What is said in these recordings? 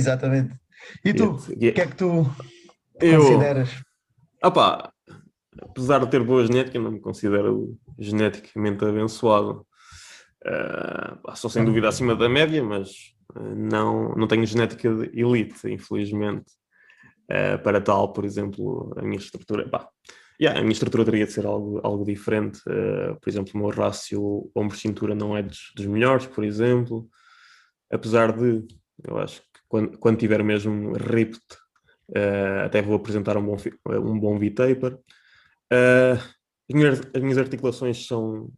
Exatamente. E tu, o que é que tu eu, consideras? Opá, apesar de ter boa genética, não me considero geneticamente abençoado. Uh, sou sem dúvida acima da média, mas uh, não, não tenho genética de elite, infelizmente. Uh, para tal, por exemplo, a minha estrutura. Pá, yeah, a minha estrutura teria de ser algo, algo diferente. por exemplo, o meu rácio ombro-cintura não é dos, dos, melhores, por exemplo. Apesar de, eu acho quando, quando tiver mesmo ripped, até vou apresentar um bom, um bom V-taper. as, minhas, as minhas articulações são,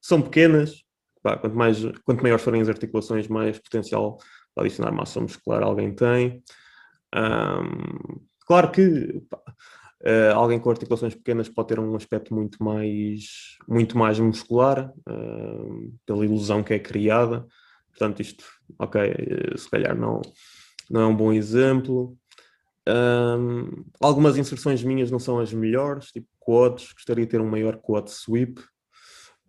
são pequenas, pá, quanto, mais, quanto maiores forem as articulações, mais potencial para adicionar massa muscular alguém tem. Um, claro que pá, uh, alguém com articulações pequenas pode ter um aspecto muito mais, muito mais muscular, uh, pela ilusão que é criada. Portanto, isto, ok, uh, se calhar não, não é um bom exemplo. Um, algumas inserções minhas não são as melhores, tipo quads, gostaria de ter um maior quad sweep,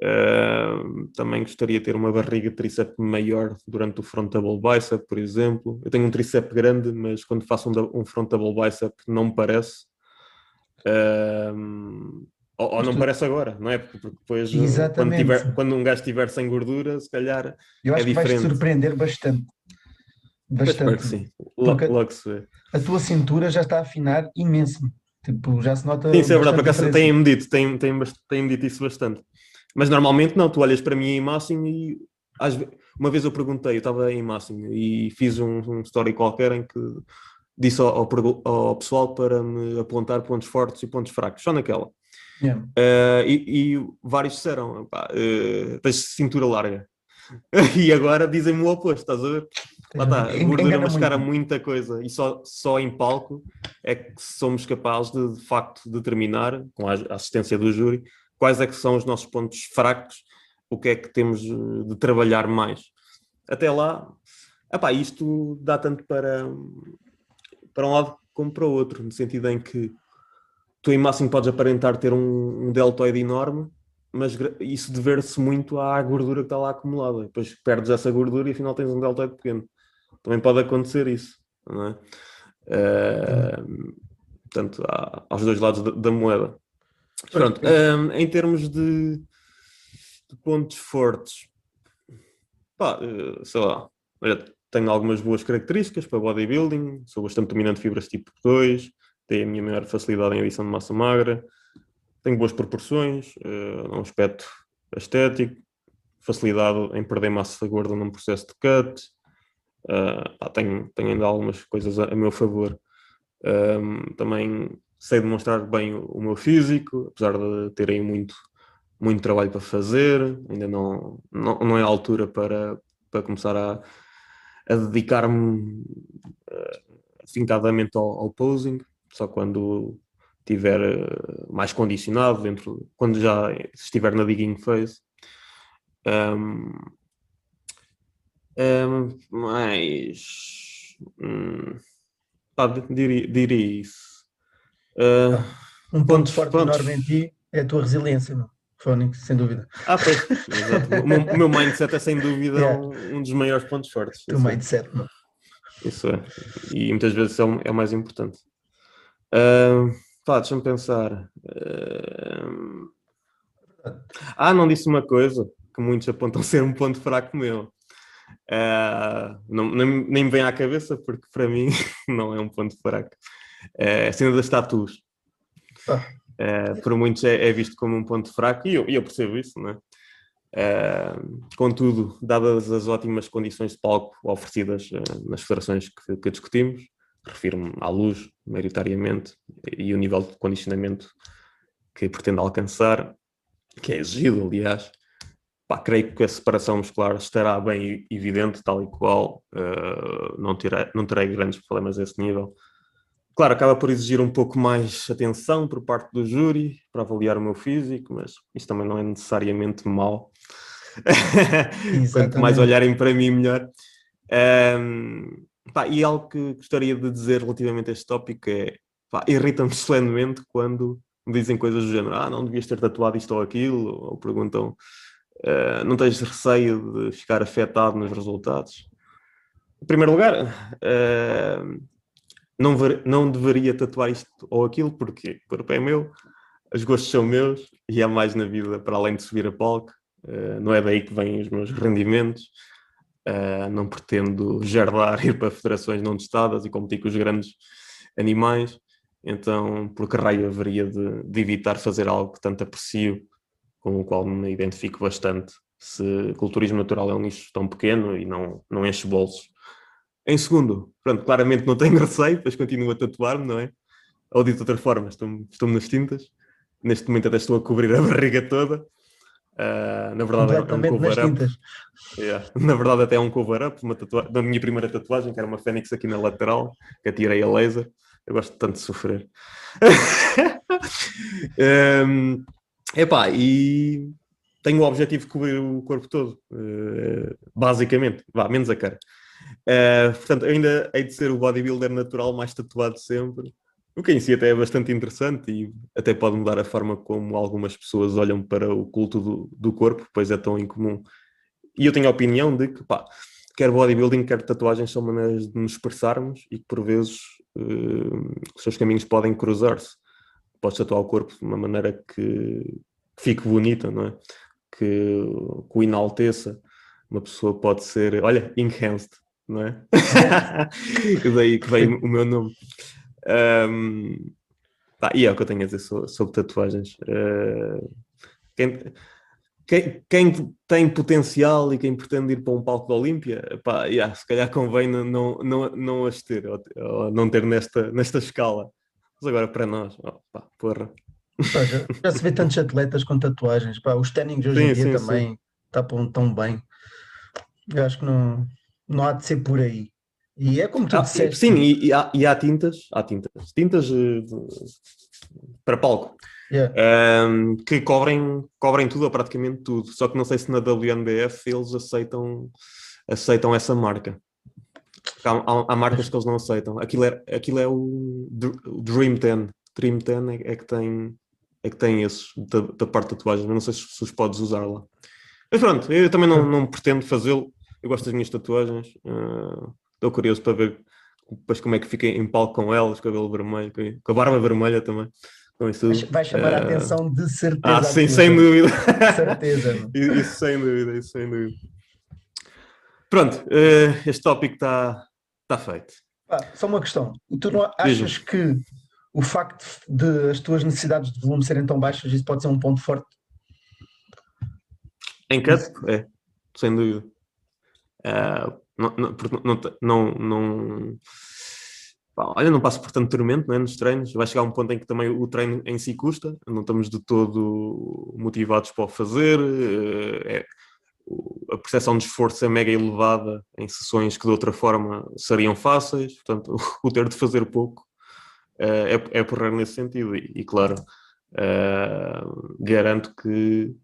Uh, também gostaria de ter uma barriga de maior durante o front double bicep, por exemplo. Eu tenho um tríceps grande, mas quando faço um, um front double bicep não me parece. Uh, ou, ou, não parece agora, não é? Porque, depois, quando, tiver, quando, um gajo estiver sem gordura, se calhar Eu acho é que diferente. vais surpreender bastante. Bastante. sim. Logo, logo se vê. A tua cintura já está a afinar imenso. Tipo, já se nota. Sim, isso é verdade, por acaso têm medido, têm, têm, têm medido isso bastante. Mas normalmente não, tu olhas para mim em máximo e às, uma vez eu perguntei, eu estava em máximo e fiz um, um story qualquer em que disse ao, ao, ao, pessoal para me apontar pontos fortes e pontos fracos, só naquela. Yeah. Uh, e, e, vários disseram, pá, uh, tens cintura larga. e agora dizem-me o oposto, estás a ver? Lá está, a gordura mascara muito. muita coisa e só, só em palco é que somos capazes de, de facto determinar, com a assistência do júri, quais é que são os nossos pontos fracos, o que é que temos de trabalhar mais. Até lá, epá, isto dá tanto para, para um lado como para o outro, no sentido em que tu em máximo podes aparentar ter um, um deltoide enorme, mas isso dever-se muito à gordura que está lá acumulada. Depois perdes essa gordura e afinal tens um deltoide pequeno. Também pode acontecer isso, não é? Uh, portanto, há, aos dois lados da, da moeda. Pronto, um, em termos de, de, pontos fortes, pá, eh, sei lá, olha, tenho algumas boas características para bodybuilding, sou bastante dominante de fibras tipo 2, tenho a minha maior facilidade em adição de massa magra, tenho boas proporções, uh, um aspecto estético, facilidade em perder massa gorda num processo de cut, uh, pá, tenho, tenho ainda algumas coisas a, a meu favor. Um, também sei demonstrar bem o, meu físico, apesar de ter aí muito, muito trabalho para fazer, ainda não, não, não é a altura para, para começar a, a dedicar-me uh, afincadamente ao, ao, posing, só quando estiver uh, mais condicionado, dentro, quando já estiver na digging phase. Um, um, mas hum, pá, diria, diria isso. Uh, um ponto forte pronto. enorme em ti é a tua resiliência, não? Fónix, sem dúvida. Ah, pois, exato. O meu, mindset é sem dúvida yeah. um, um, dos maiores pontos fortes. O mindset, não? Isso é. E muitas vezes é o, é o mais importante. Uh, pá, deixa-me pensar. Uh... Ah, não disse uma coisa que muitos apontam ser um ponto fraco meu. Uh, não, nem, nem me vem à cabeça porque para mim não é um ponto fraco. É, a cena das tatuas. É, por muitos é, é, visto como um ponto fraco e eu, eu percebo isso, não é? é? contudo, dadas as ótimas condições de palco oferecidas nas federações que, que discutimos, refiro-me à luz, maioritariamente, e o nível de condicionamento que pretende alcançar, que é exigido, aliás, pá, creio que a separação muscular estará bem evidente, tal e qual, uh, não, terei, não terei grandes problemas a esse nível. Claro, acaba por exigir um pouco mais atenção por parte do júri para avaliar o meu físico, mas isso também não é necessariamente mau. Quanto mais olharem para mim, melhor. Um, pá, e algo que gostaria de dizer relativamente a este tópico é irrita-me solenemente quando me dizem coisas do género, ah, não devias ter tatuado isto ou aquilo, ou perguntam, uh, não tens receio de ficar afetado nos resultados? em primeiro lugar, uh, não, ver, não deveria tatuar isto ou aquilo, porque o corpo é meu, os gostos são meus e há mais na vida para além de subir a palco. Uh, não é daí que vêm os meus rendimentos. Uh, não pretendo gerdar, ir para federações não testadas e competir com os grandes animais. Então, por que raio haveria de, de, evitar fazer algo que tanto aprecio, com o qual me identifico bastante, se culturismo natural é um nicho tão pequeno e não, não enche bolsos. Em segundo, pronto, claramente não tenho receio, pois continuo a tatuar-me, não é? Ou de outra forma, estou-me estou nas tintas. Neste momento até estou a cobrir a barriga toda. Uh, na verdade é um cover-up. Yeah. Na verdade até é um cover-up da minha primeira tatuagem, que era uma fênix aqui na lateral, que atirei a laser. Eu gosto tanto de sofrer. um, epá, e tenho o objetivo de cobrir o corpo todo, uh, basicamente, vá, menos a cara. Uh, portanto, ainda hei de ser o bodybuilder natural mais tatuado sempre, o que em si até é bastante interessante e até pode mudar a forma como algumas pessoas olham para o culto do, do corpo, pois é tão incomum. E eu tenho a opinião de que, pá, quer bodybuilding, quer tatuagens são maneiras de nos expressarmos e que por vezes uh, os seus caminhos podem cruzar-se. Podes tatuar o corpo de uma maneira que, que fique bonita, não é? Que, que o enalteça. Uma pessoa pode ser, olha, enhanced, não é? daí que vem o meu nome. Um, pá, e é o que eu tenho a dizer sobre, sobre tatuagens. Uh, quem, quem, quem, tem potencial e quem pretende ir para um palco da Olímpia, pá, yeah, se calhar convém não, não, não as ter, ou, ou, não ter nesta, nesta escala. Mas agora para nós, oh, pá, porra. Pá, já, já, se vê tantos atletas com tatuagens, pá, os tannings hoje sim, em dia sim, também tapam tão bem. Eu acho que não, não há de ser por aí. E é como tu ah, disseste. Sim, e, e, há, e, há, tintas, há tintas, tintas uh, para palco. Yeah. Um, que cobrem, cobrem tudo ou praticamente tudo. Só que não sei se na WNBF eles aceitam, aceitam essa marca. Há, há, há marcas que eles não aceitam. Aquilo é, aquilo é o, Dream 10. Dream 10 é, é, que tem é que tem esses da, da parte da tatuagem, mas não sei se, se os podes usar lá. Mas pronto, eu também não, não pretendo fazê-lo. Eu gosto das minhas tatuagens. Uh, estou curioso para ver depois como é que fica em palco com elas, cabelo vermelho, com a barba vermelha também. Com isso, vai chamar a eh, atenção de certeza. Ah, sim, sem dúvida. certeza. isso sem dúvida, isso sem dúvida. Pronto, uh, este tópico está tá feito. Ah, só uma questão. Tu não achas que o facto de as tuas necessidades de volume serem tão baixas, isso pode ser um ponto forte? Em cut? É, sem dúvida. Uh, não, não, não, não, olha, não passo por tanto tormento né, nos treinos. Vai chegar um ponto em que também o treino em si custa, não estamos de todo motivados para o fazer. Eh, é, a percepção de esforço é mega elevada em sessões que de outra forma seriam fáceis, portanto, o ter de fazer pouco é, é, é porrer nesse sentido. E, e claro, uh, garanto que,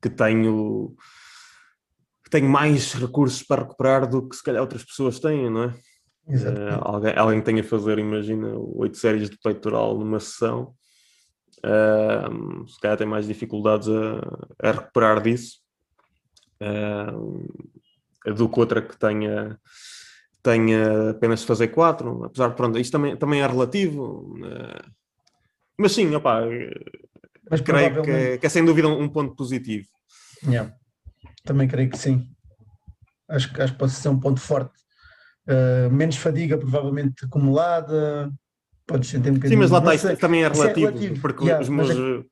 que tenho tenho mais recursos para recuperar do que se calhar outras pessoas têm, não é? Uh, alguém, alguém que tenha a fazer, imagina, oito séries de peitoral numa sessão, uh, se calhar tem mais dificuldades a, a recuperar disso uh, do que outra que tenha, tenha apenas de fazer quatro, apesar de, pronto, isto também, também é relativo, mas sim, opá, mas creio que é, que é, sem dúvida um, um ponto positivo. Yeah. Também creio que sim. Acho, acho que pode ser um ponto forte. Uh, menos fadiga provavelmente acumulada, podes sentir um bocadinho. Sim, mas lá está, isso também é relativo, é relativo. Porque, yeah, os meus, é...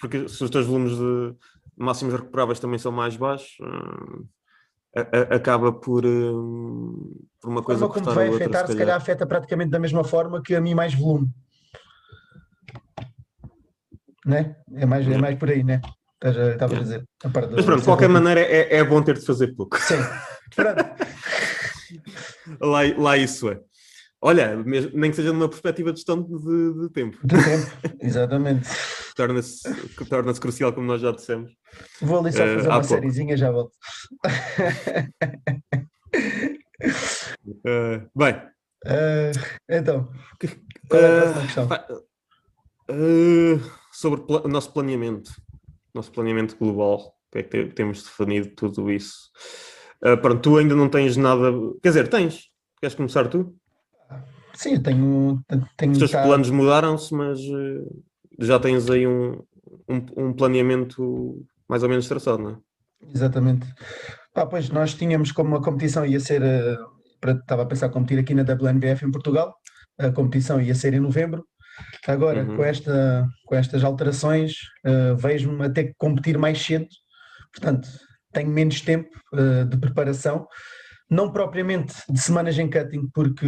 porque se os teus volumes de máximos recuperáveis também são mais baixos, uh, a, a, acaba por, uh, por uma coisa como vai outra, afetar, se calhar. se calhar afeta praticamente da mesma forma que a mim mais volume. Né? É mais, é mais por aí, né? Estava a dizer. A Mas pronto, de qualquer maneira é, é bom ter de fazer pouco. Sim. lá, lá isso é. Olha, mesmo, nem que seja numa perspectiva de gestão de, de tempo. De tempo, exatamente. Torna-se torna crucial, como nós já dissemos. Vou ali só eh, fazer uh, uma sériezinha já volto. uh, bem. Uh, então, qual é a próxima questão? sobre o nosso planeamento nosso planeamento global, que é que temos definido tudo isso. Uh, pronto, tu ainda não tens nada. Quer dizer, tens. Queres começar tu? Sim, eu tenho. tenho Os teus planos mudaram-se, mas uh, já tens aí um, um, um, planeamento mais ou menos traçado, não é? Exatamente. Ah, pois nós tínhamos como a competição ia ser. Uh, para, estava a pensar competir aqui na WNBF em Portugal. A competição ia ser em novembro. Agora, uhum. com, esta, com estas alterações, uh, vejo-me a ter que competir mais cedo. Portanto, tenho menos tempo uh, de preparação, não propriamente de semanas em cutting, porque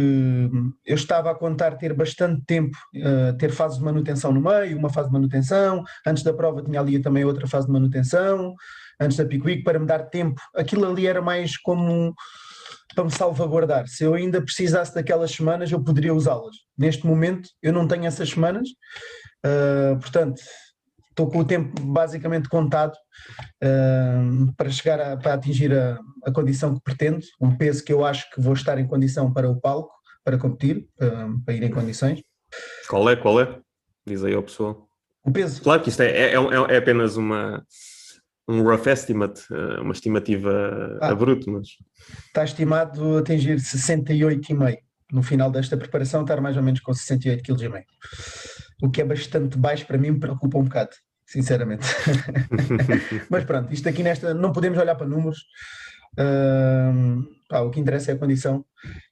eu estava a contar ter bastante tempo, uh, ter fases de manutenção no meio, uma fase de manutenção, antes da prova tinha ali também outra fase de manutenção, antes da Pick Week, para me dar tempo. Aquilo ali era mais como para me salvaguardar. Se eu ainda precisasse daquelas semanas, eu poderia usá-las. Neste momento, eu não tenho essas semanas, uh, portanto, estou com o tempo basicamente contado uh, para chegar a, para atingir a, a, condição que pretendo, um peso que eu acho que vou estar em condição para o palco, para competir, uh, para ir em condições. Qual é? Qual é? Diz aí ao pessoal. O peso. Claro que isto é, é, é, é apenas uma, um rough estimate, eh, uma estimativa ah, a bruto, mas... Está estimado atingir 68,5 no final desta preparação, estar mais ou menos com 68,5 kg. O que é bastante baixo para mim, me preocupa um bocado sinceramente. Mas pronto, isto aqui nesta, não podemos olhar para números. Uh, pá, o que interessa é a condição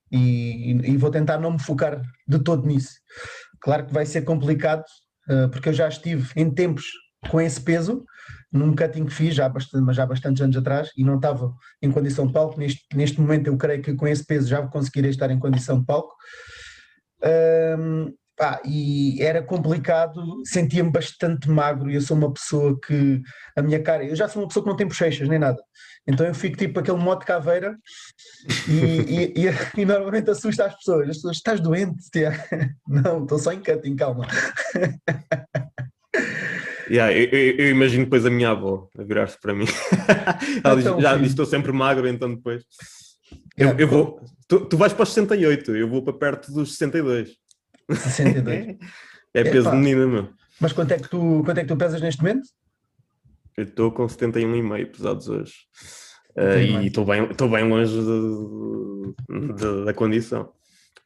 e, e, vou tentar não me focar de todo nisso. Claro que vai ser complicado, uh, porque eu já estive em tempos com esse peso, num cutting que fiz já, bastante, mas já há bastantes anos atrás e não estava em condição de palco. Neste, neste momento, eu creio que com esse peso já conseguirei estar em condição de palco. Uh, Pá, e era complicado, sentia-me bastante magro e eu sou uma pessoa que a minha cara, eu já sou uma pessoa que não tem bochechas nem nada, então eu fico tipo aquele modo de caveira e, e, e, e, normalmente assusta as pessoas, as pessoas, estás doente? Tia? Não, estou só em cutting, calma. Yeah, eu, eu, imagino depois a minha avó a virar-se para mim. Ela diz, então, já diz, estou sempre magro, então depois. Eu, eu vou, tu, tu vais para os 68, eu vou para perto dos 62. 62. é peso de menina, meu. Mas quanto é, que tu, quanto é que tu pesas neste momento? Eu estou com 71,5 pesados hoje. Uh, e estou bem, bem longe de, de, da condição.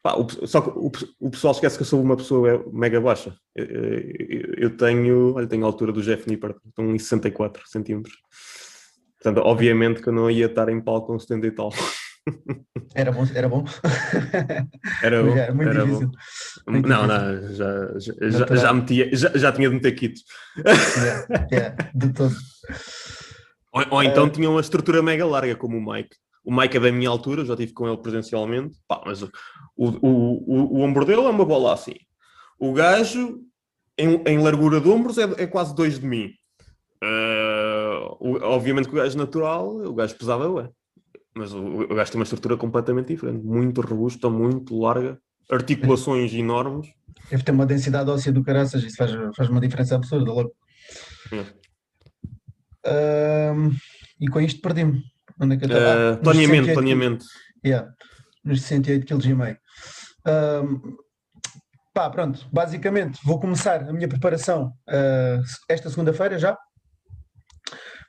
Pá, o, só que o, o, pessoal esquece que eu sou uma pessoa mega baixa. Eu, eu, eu tenho, olha, tenho a altura do Jeff Nipper, estou 1,64 centímetros. Portanto, obviamente que eu não ia estar em palco com 70 e tal. Era bom, era bom. Era bom. Era muito era difícil. Bom. Muito não, difícil. não, já, já, já, já, metia, já, já tinha de meter quitos. Yeah, yeah, de todo. Ou, ou então uh, tinha uma estrutura mega larga, como o Mike. O Mike é da minha altura, já estive com ele presencialmente. Pá, mas o, o, o, o ombro dele é uma bola assim. O gajo, em, em largura de ombros, é, é quase dois de mim. Uh, obviamente que o gajo natural, o gajo pesava, ué. Mas o, o gajo tem uma estrutura completamente diferente, muito robusta, muito larga, articulações enormes. Deve ter uma densidade óssea do caraças, isso faz, faz uma diferença absurda logo. É. Um, e com isto perdi-me. Onde é que eu estava? Uh, planeamento, planeamento. Yeah, nos 68 kg e meio. Um, pá, pronto, basicamente vou começar a minha preparação uh, esta segunda-feira já,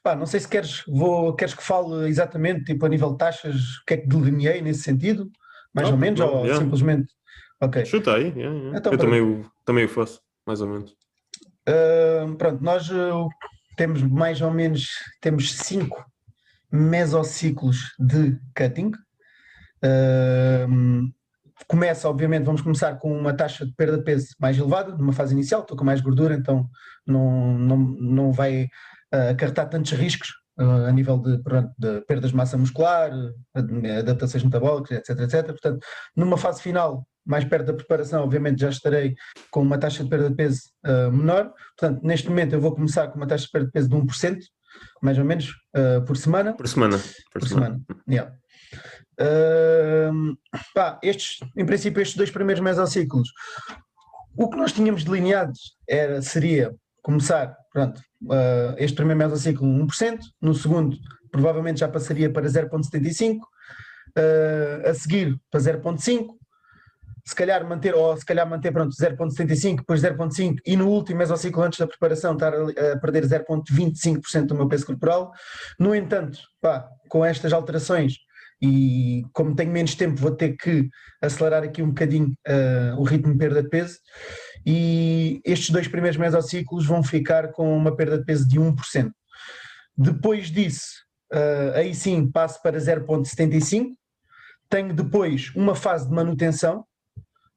Pá, não sei se queres, vou, queres que fale exatamente, tipo, a nível de taxas, o que é que delineei nesse sentido, mais ou menos, não, ou yeah. simplesmente. Ok. Chuta aí, yeah, yeah. Então, eu também o, também o faço, mais ou menos. Uh, pronto, nós uh, temos mais ou menos, temos cinco mesociclos de cutting. Uh, começa, obviamente, vamos começar com uma taxa de perda de peso mais elevada, numa fase inicial, estou com mais gordura, então não, não, não vai acarretar tantos riscos uh, a nível de, de, perdas de massa muscular, adaptações metabólicas, etc, etc. Portanto, numa fase final, mais perto da preparação, obviamente já estarei com uma taxa de perda de peso uh, menor. Portanto, neste momento eu vou começar com uma taxa de perda de peso de 1%, mais ou menos, uh, por semana. Por semana. Por, por semana. semana. Yeah. Uh, pá, estes, em princípio, estes dois primeiros mesociclos, o que nós tínhamos delineado era, seria começar, pronto, uh, este primeiro mesociclo 1%, no segundo provavelmente já passaria para 0.75%, uh, a seguir para 0.5%, se calhar manter, ou se calhar manter pronto 0.75, depois 0.5 e no último mesociclo antes da preparação estar a, perder 0.25% do meu peso corporal. No entanto, pá, com estas alterações e como tenho menos tempo vou ter que acelerar aqui um bocadinho uh, o ritmo de perda de peso e estes dois primeiros mesociclos vão ficar com uma perda de peso de 1%. Depois disso, uh, aí sim passo para 0.75, tenho depois uma fase de manutenção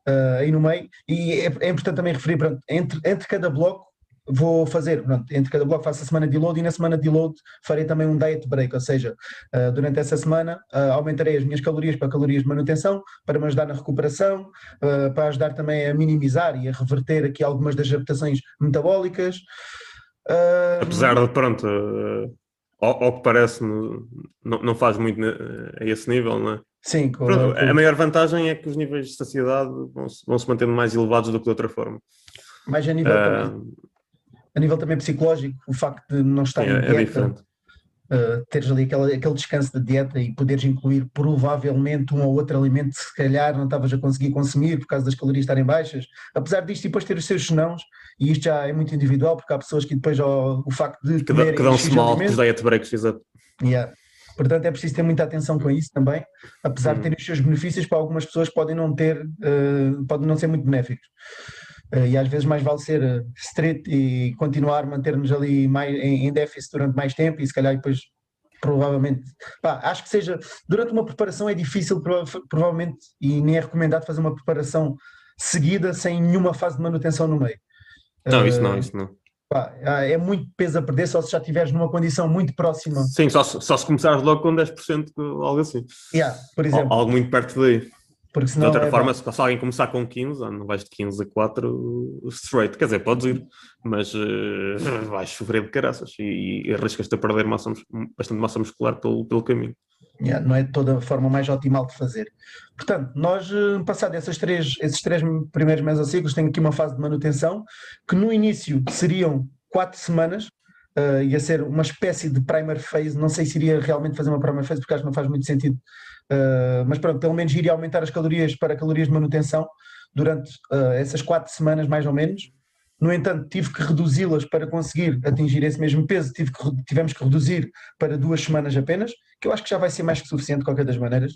uh, aí no meio, e é, é importante também referir, pronto, entre, entre cada bloco vou fazer, pronto, entre cada bloco faço a semana de load e na semana de load farei também um diet break, ou seja, uh, durante essa semana uh, aumentarei as minhas calorias para calorias de manutenção, para me ajudar na recuperação, uh, para ajudar também a minimizar e a reverter aqui algumas das adaptações metabólicas. Apesar de, pronto, ao, ao, que parece, não, não faz muito a esse nível, não é? Sim, com, Pronto, a maior vantagem é que os níveis de saciedade vão -se, vão -se mantendo mais elevados do que de outra forma. Mais a nível, uh... também, a nível também psicológico, o facto de não estar é, em dieta, é diferente. Uh, teres ali aquele, aquele descanso da dieta e poderes incluir provavelmente um ou outro alimento que se calhar não estavas a conseguir consumir por causa das calorias estarem baixas, apesar disto e depois ter os seus senãos, e isto já é muito individual, porque há pessoas que depois o, o facto de que, que dão-se mal com os diet breaks, exato. Yeah. Portanto, é preciso ter muita atenção com isso também, apesar de uhum. terem os seus benefícios, para algumas pessoas podem não ter, uh, podem não ser muito benéficos. Uh, e às vezes mais vale ser uh, strict e continuar, manter-nos ali mais, em, em, déficit durante mais tempo e se calhar depois provavelmente, pá, acho que seja, durante uma preparação é difícil provavelmente e nem é recomendado fazer uma preparação seguida sem nenhuma fase de manutenção no meio. Não, isso não, isso não. Pá, ah, é muito peso a perder só se já estiveres numa condição muito próxima. Sim, só, só se começares logo com 10%, algo assim. Yeah, por exemplo. Algo muito perto daí. Porque senão de outra é forma, se, se alguém começar com 15, ah, não vais de 15 a 4 straight. Quer dizer, podes ir, mas uh, vais sofrer de caraças e, e arriscas-te a perder massa, bastante massa muscular pelo, pelo caminho. Yeah, não é toda a forma mais optimal de fazer. Portanto, nós, eh, passado essas três, esses três primeiros mesociclos, tem aqui uma fase de manutenção, que no início seriam quatro semanas, uh, ia ser uma espécie de primer phase, não sei se iria realmente fazer uma primer phase, porque acho que não faz muito sentido, uh, mas pronto, pelo menos iria aumentar as calorias para calorias de manutenção durante uh, essas quatro semanas, mais ou menos, no entanto, tive que reduzi-las para conseguir atingir esse mesmo peso, tive que, tivemos que reduzir para duas semanas apenas, que eu acho que já vai ser mais que suficiente de qualquer das maneiras.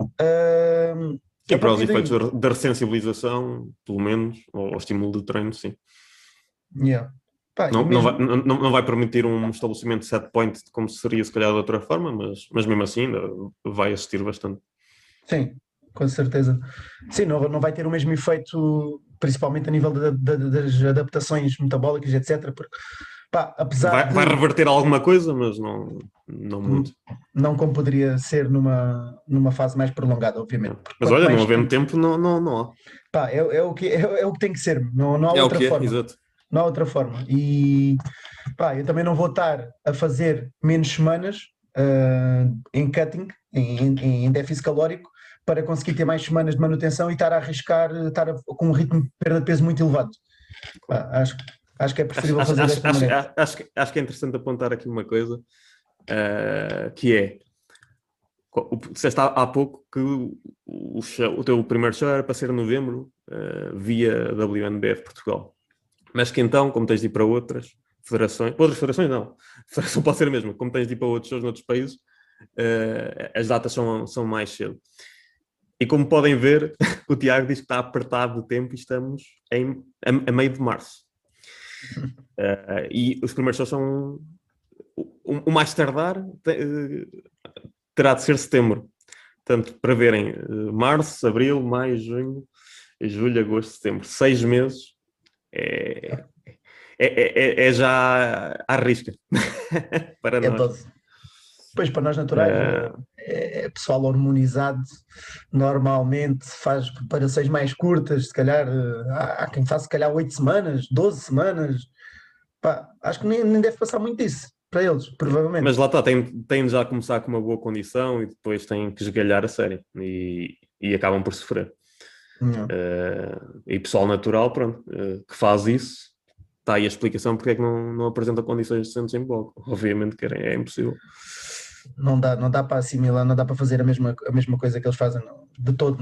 Uh, e para os efeitos da ressensibilização, pelo menos, ou ao estímulo de treino, sim. Yeah. Pá, não, mesmo... não, vai, não, não, vai permitir um estabelecimento set point como seria se calhar de outra forma, mas, mas mesmo assim ainda vai assistir bastante. Sim, com certeza. Sim, não, não vai ter o mesmo efeito principalmente a nível de, de, das adaptações metabólicas, etc. Porque, pá, apesar vai, de, vai, reverter alguma coisa, mas não, não muito. Não como poderia ser numa, numa fase mais prolongada, obviamente. Mas olha, não havendo tempo, não, não, não há. Pá, é, é, o que, é, é, o que tem que ser, não, não há é outra o que forma. É, exato. Não há outra forma. E pá, eu também não vou estar a fazer menos semanas uh, em cutting, em, em, em déficit calórico, para conseguir ter mais semanas de manutenção e estar a arriscar, estar a, com um ritmo de perda de peso muito elevado. acho, acho que é preferível acho, fazer acho, acho, maneira. Acho, acho, que é interessante apontar aqui uma coisa, uh, que é, disseste há, há pouco que o, show, o teu primeiro show era para ser em novembro, uh, via WNBF Portugal. Mas que então, como tens de ir para outras federações, outras federações não, federação pode ser a mesma, como tens de ir para outros shows noutros países, uh, as datas são, são mais cedo. E como podem ver, o Tiago diz que está apertado de tempo e estamos em, a, a meio de março. Uh, e os primeiros shows são. O, o mais tardar te, uh, terá de ser setembro. Portanto, para verem uh, março, abril, maio, junho, julho, agosto, setembro. Seis meses é, é, é, é já à risca para é nós. Todo. Pois, para nós naturais, é... É, é pessoal hormonizado, normalmente faz preparações mais curtas, se calhar, eh, há, há quem faça se calhar 8 semanas, 12 semanas, Pá, acho que nem, nem deve passar muito disso para eles, provavelmente. Mas lá está, tem, tem já a começar com uma boa condição e depois têm que esgalhar a série e, e acabam por sofrer. Uh, e pessoal natural, pronto, uh, que faz isso, está aí a explicação porque é que não, não apresenta condições decentes em bloco. Obviamente que é, é impossível não dá, não dá para assimilar, não dá para fazer a mesma, a mesma coisa que eles fazem de todo.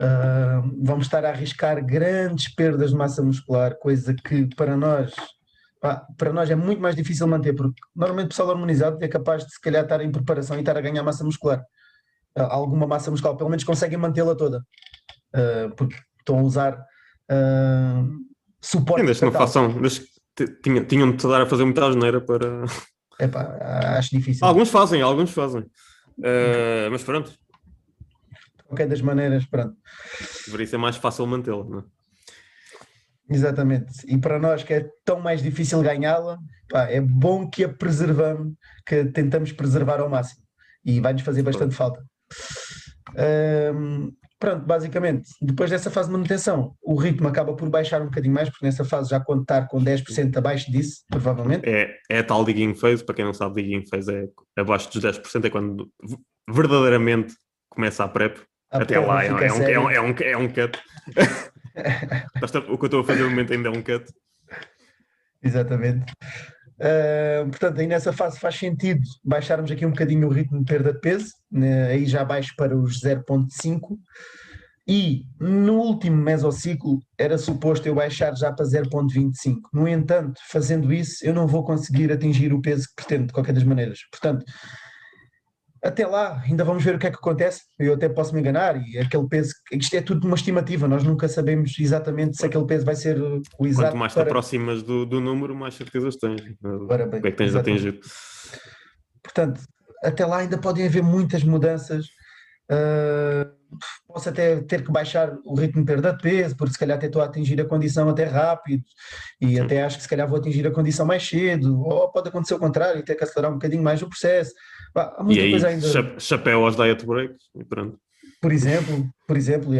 uh, vamos estar a arriscar grandes perdas de massa muscular, coisa que para nós para nós é muito mais difícil manter, porque normalmente o pessoal harmonizado é capaz de se calhar estar em preparação e estar a ganhar massa muscular. Alguma massa muscular, pelo menos conseguem mantê-la toda, uh, porque estão a usar uh, suporte. Ainda não façam, tinham, tinham de dar a fazer muita asneira para. Epá, acho difícil. Alguns fazem, alguns fazem. Uh, mas pronto. De qualquer das maneiras, pronto. Deveria ser mais fácil mantê-la, não é? Exatamente. E para nós que é tão mais difícil ganhá-la, é bom que a preservamos, que tentamos preservar ao máximo. E vai-nos fazer bastante falta. Um, pronto, basicamente, depois dessa fase de manutenção, o ritmo acaba por baixar um bocadinho mais, porque nessa fase já contar com 10% abaixo disso, provavelmente. É, é a tal digging phase, para quem não sabe, digging phase é abaixo dos 10%, é quando verdadeiramente começa a prep. A Até lá é, é, um, é, um, é, um, é um cut. o que eu estou a fazer no momento ainda é um cut. Exatamente. Uh, portanto, aí nessa fase faz sentido baixarmos aqui um bocadinho o ritmo de perda de peso, né? aí já baixo para os 0.5 e no último mesociclo era suposto eu baixar já para 0.25. No entanto, fazendo isso, eu não vou conseguir atingir o peso que pretendo, de qualquer das maneiras. Portanto, até lá, ainda vamos ver o que é que acontece. Eu até posso me enganar, e aquele peso, isto é tudo uma estimativa, nós nunca sabemos exatamente se aquele peso vai ser o exato. Quanto mais para... te aproximas do, do número, mais certezas tens. Ora bem, o que é que tens exatamente. de atingir? Portanto, até lá ainda podem haver muitas mudanças. Uh, posso até ter que baixar o ritmo de perda de peso, porque se calhar até estou a atingir a condição até rápido, e Sim. até acho que se calhar vou atingir a condição mais cedo, ou pode acontecer o contrário, ter que acelerar um bocadinho mais o processo. Há muita e aí, coisa ainda. Chapéu aos diet breaks e pronto. Por exemplo, por exemplo.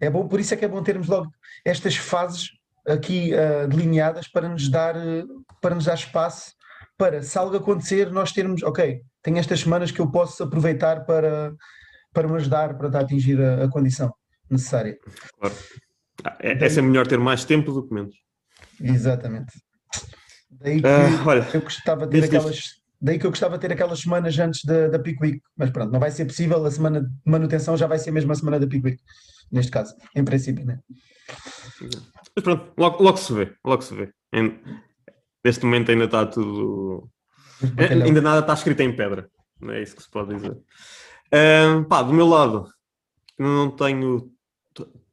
É bom, por isso é que é bom termos logo estas fases aqui uh, delineadas para nos dar uh, para nos dar espaço para se algo acontecer nós termos, ok, tenho estas semanas que eu posso aproveitar para para me ajudar para atingir a, a condição necessária. Claro. É, Daí... é sempre melhor ter mais tempo do que menos. Exatamente. Daí que uh, olha, eu gostava de ter aquelas. Daí que eu gostava de ter aquelas semanas antes da, da Peak Week, mas pronto, não vai ser possível, a semana de manutenção já vai ser mesmo a semana da Peak Week, neste caso, em princípio, né? Mas pronto, logo, logo se vê, logo se vê. Neste momento ainda está tudo. Ainda nada está escrito em pedra, não é isso que se pode dizer. Pá, do meu lado, não tenho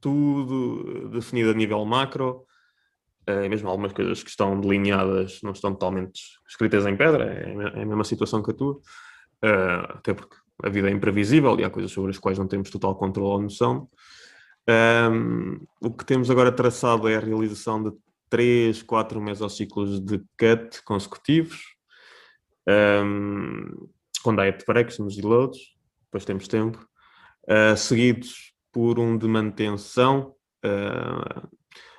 tudo definido a nível macro, uh, mesmo algumas coisas que estão delineadas não estão totalmente escritas em pedra, é, é a mesma situação que a tua, uh, até porque a vida é imprevisível e há coisas sobre as quais não temos total controle ou noção. Um, o que temos agora traçado é a realização de 3, 4 mesociclos de cut consecutivos, um, com diet breaks nos loads, depois temos tempo, uh, seguidos por um de manutenção, uh,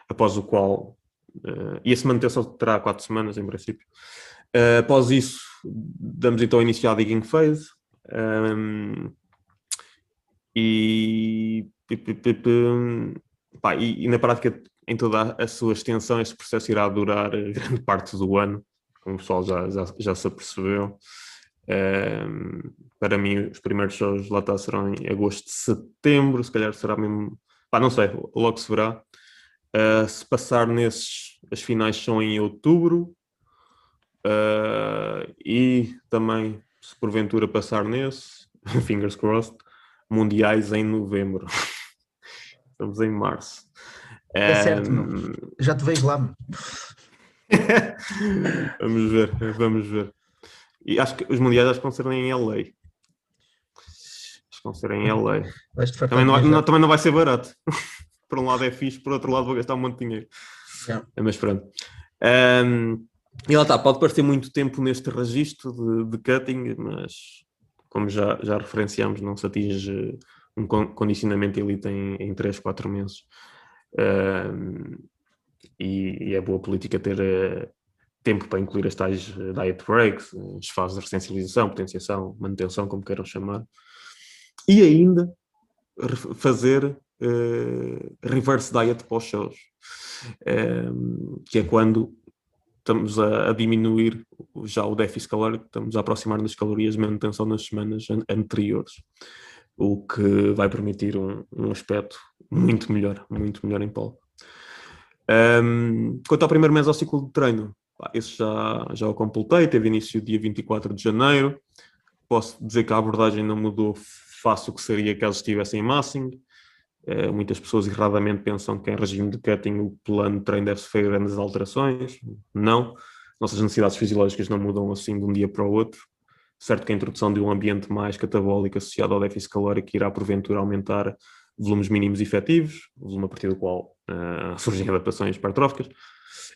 após o qual, uh, e essa manutenção terá quatro semanas em princípio. após isso, damos então início à digging phase. Um, e, pá, e, e, na prática, em toda a sua extensão, este processo irá durar grande parte do ano, como o pessoal já, já, já se apercebeu. Um, para mim, os primeiros shows lá está serão em agosto, setembro, se calhar será mesmo. Pá, não sei, logo se verá. Uh, se passar nesses, as finais são em outubro. Uh, e também, se porventura passar nesse, fingers crossed, mundiais em novembro. Estamos em março. É certo, um... já te vejo lá. vamos ver, vamos ver. E acho que os mundiais acho que vão ser em LA. Acho que vão ser em LA. Também não, não, também não vai ser barato. Por um lado é fixe, por outro lado vou gastar um monte de dinheiro. Yeah. Mas pronto. Um, e lá está, pode parecer muito tempo neste registro de, de cutting, mas como já, já referenciámos, não se atinge um condicionamento elite em, em 3, 4 meses. Um, e, e, é boa política ter uh, tempo para incluir as tais eh, diet breaks, as fases de ressencialização, potenciação, manutenção, como queiram chamar, e ainda fazer uh, reverse diet pós-shows, um, que é quando estamos a, a, diminuir já o déficit calórico, estamos a aproximar das calorias de manutenção nas semanas an anteriores. o que vai permitir um, um aspecto muito melhor, muito melhor em polo. Um, quanto ao primeiro mês ao ciclo de treino, esse já, já o completei, teve início dia 24 de janeiro. Posso dizer que a abordagem não mudou face o que seria caso estivessem em massing. Uh, muitas pessoas erradamente pensam que em regime de cutting o plano de treino deve sofrer grandes alterações. Não. Nossas necessidades fisiológicas não mudam assim de um dia para o outro. Certo que a introdução de um ambiente mais catabólico associado ao déficit calórico irá porventura aumentar volumes mínimos efetivos, volume a partir do qual uh, surgem adaptações hipertróficas,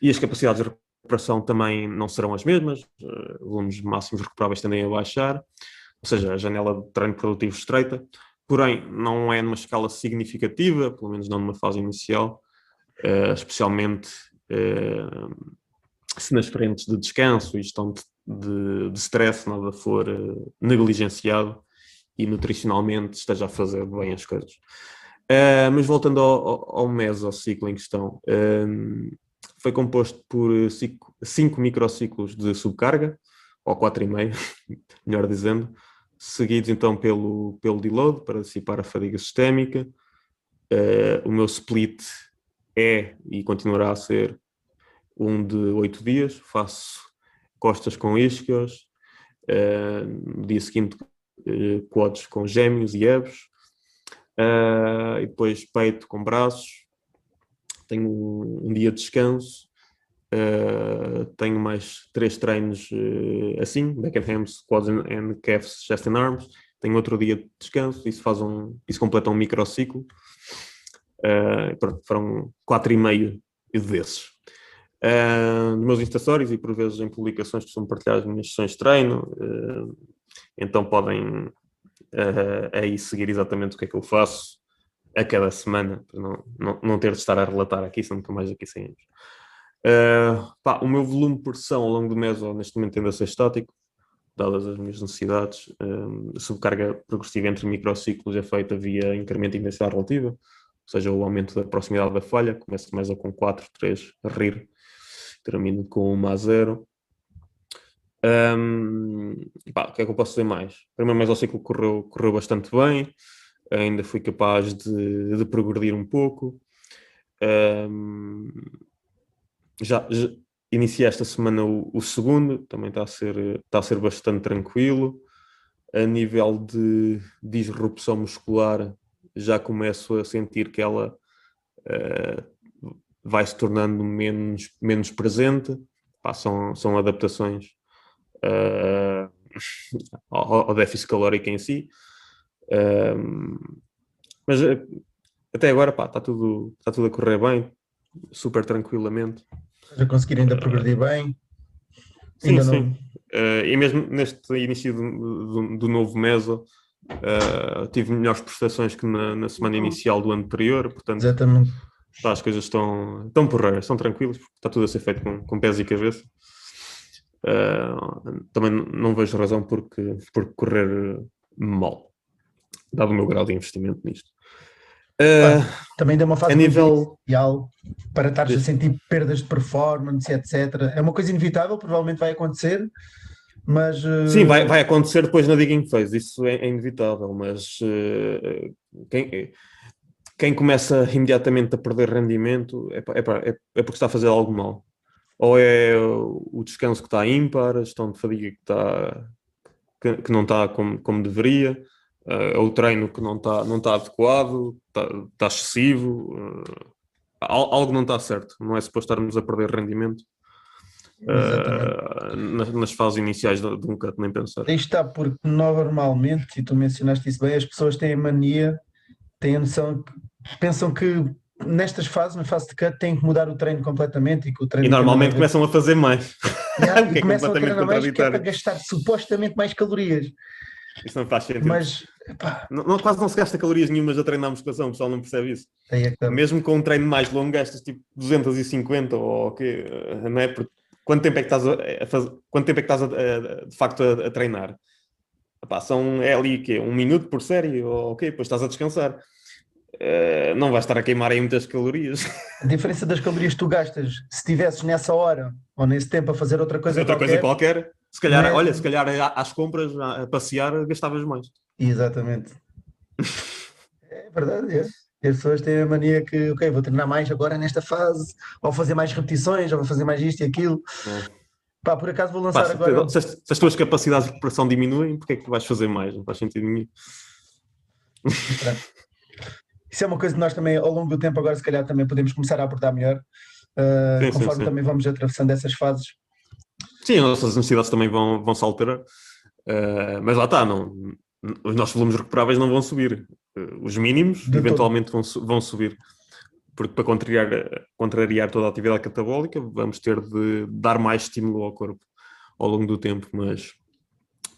e as capacidades de recuperação também não serão as mesmas, uh, volumes máximos recuperáveis tendem a baixar, ou seja, a janela de treino produtivo estreita, porém não é numa escala significativa, pelo menos não numa fase inicial, uh, especialmente uh, se nas frentes de descanso e gestão de, de, de stress nada for uh, negligenciado e nutricionalmente esteja a fazer bem as coisas. Mas voltando ao, ao, ao mesociclo em questão, foi composto por 5 microciclos de subcarga, ou 4,5, melhor dizendo, seguidos então pelo, pelo deload para dissipar a fadiga sistémica. Uh, o meu split é e continuará a ser um de 8 dias, faço costas com isquios, no dia seguinte uh, quads com gêmeos e ebos, uh, e depois peito com braços, tenho um, um dia de descanso, uh, tenho mais três treinos uh, assim, back and quads and, calves, chest and arms, tenho outro dia de descanso, isso faz um, isso completa um microciclo, uh, pronto, foram quatro e meio desses. Uh, nos meus instastories e por vezes em publicações que são partilhadas nas sessões de treino, então podem aí seguir exatamente o que é que eu faço a cada semana, para não, não, não ter de estar a relatar aqui, são nunca mais aqui 100 anos. Uh, pá, o meu volume por sessão ao longo do mês, neste momento, tende a ser estático, dadas as minhas necessidades. Uh, a subcarga progressiva entre microciclos é feita via incremento de intensidade relativa, ou seja, o aumento da proximidade da falha, começa mais a com 4, 3, a rir, termino com 1 a 0. Um, pá, o que é que eu posso dizer mais? Primeiro mês ao ciclo correu, correu bastante bem, ainda fui capaz de, de progredir um pouco. Um, já, já, iniciei esta semana o, o, segundo, também está a, ser, está a ser bastante tranquilo. A nível de disrupção muscular, já começo a sentir que ela uh, vai se tornando menos, menos presente. Pá, são, são adaptações uh, ao, ao, déficit calórico em si. Uh, mas eh, até agora está tudo, tá tudo a correr bem, super tranquilamente. Já conseguir ainda progredir bem? Sim, ainda sim. Não... Uh, e mesmo neste início do, do, do novo meso, uh, tive melhores prestações que na, na, semana inicial do ano anterior, portanto Exatamente. Tá, as coisas estão, estão porreiras, estão tranquilas, está tudo a ser feito com, com pés e cabeça. Uh, também não vejo razão por, por correr mal, dado o meu grau de investimento nisto. Uh, também dá uma fase a nível inicial para estares a sentir perdas de performance, etc. É uma coisa inevitável, provavelmente vai acontecer, mas. Uh... Sim, vai, vai acontecer depois na digging phase, isso é, é inevitável, mas uh, quem, quem começa imediatamente a perder rendimento é, é, é, é porque está a fazer algo mal ou é o descanso que está ímpar, a gestão de fadiga que, está, que, que não está como, como deveria, uh, o treino que não está, não está adequado, está, está excessivo, uh, algo não está certo, não é suposto estarmos a perder rendimento. Uh, nas, nas, fases iniciais de, de um cut, nem pensar. Aí está, porque normalmente, e tu mencionaste isso bem, as pessoas têm a mania, têm a noção, pensam que nestas fases, na fase de cut, têm que mudar o treino completamente e que o treino. E normalmente começam a fazer mais. Yeah, é começam a treinar mais que é para gastar supostamente mais calorias. Isso não faz sentido. Mas não, não, quase não se gasta calorias nenhumas a treinar a musculação, o pessoal não percebe isso. É. Mesmo com um treino mais longo, gastas tipo 250 ou o quê, não é? Porque quanto tempo é que estás a, a fazer, quanto tempo é que estás a, a, de facto a, treinar? Epá, são, é ali quê? um minuto por série, ou ok, depois estás a descansar. Uh, não vais estar a queimar aí muitas calorias. A diferença das calorias que tu gastas, se estivesses nessa hora ou nesse tempo a fazer outra coisa outra qualquer, coisa qualquer, se calhar, é... olha, se calhar às compras, a passear, gastavas mais. Exatamente. É verdade, é. As pessoas têm a mania que, ok, vou treinar mais agora nesta fase, ou fazer mais repetições, ou vou fazer mais isto e aquilo. É. Pá, por acaso vou lançar Pá, agora. Se as, se as, tuas capacidades de recuperação diminuem, porque é que tu vais fazer mais? Não faz sentido nenhum. Isso é uma coisa que nós também, ao longo do tempo, agora se calhar também podemos começar a abordar melhor, uh, sim, conforme sim, sim. também vamos atravessando essas fases. Sim, as nossas necessidades também vão, vão se alterar, uh, mas lá está, não, os nossos volumes recuperáveis não vão subir. Uh, os mínimos, de eventualmente, vão, vão subir. Porque para contrariar, contrariar toda a atividade catabólica, vamos ter de dar mais estímulo ao corpo ao longo do tempo, mas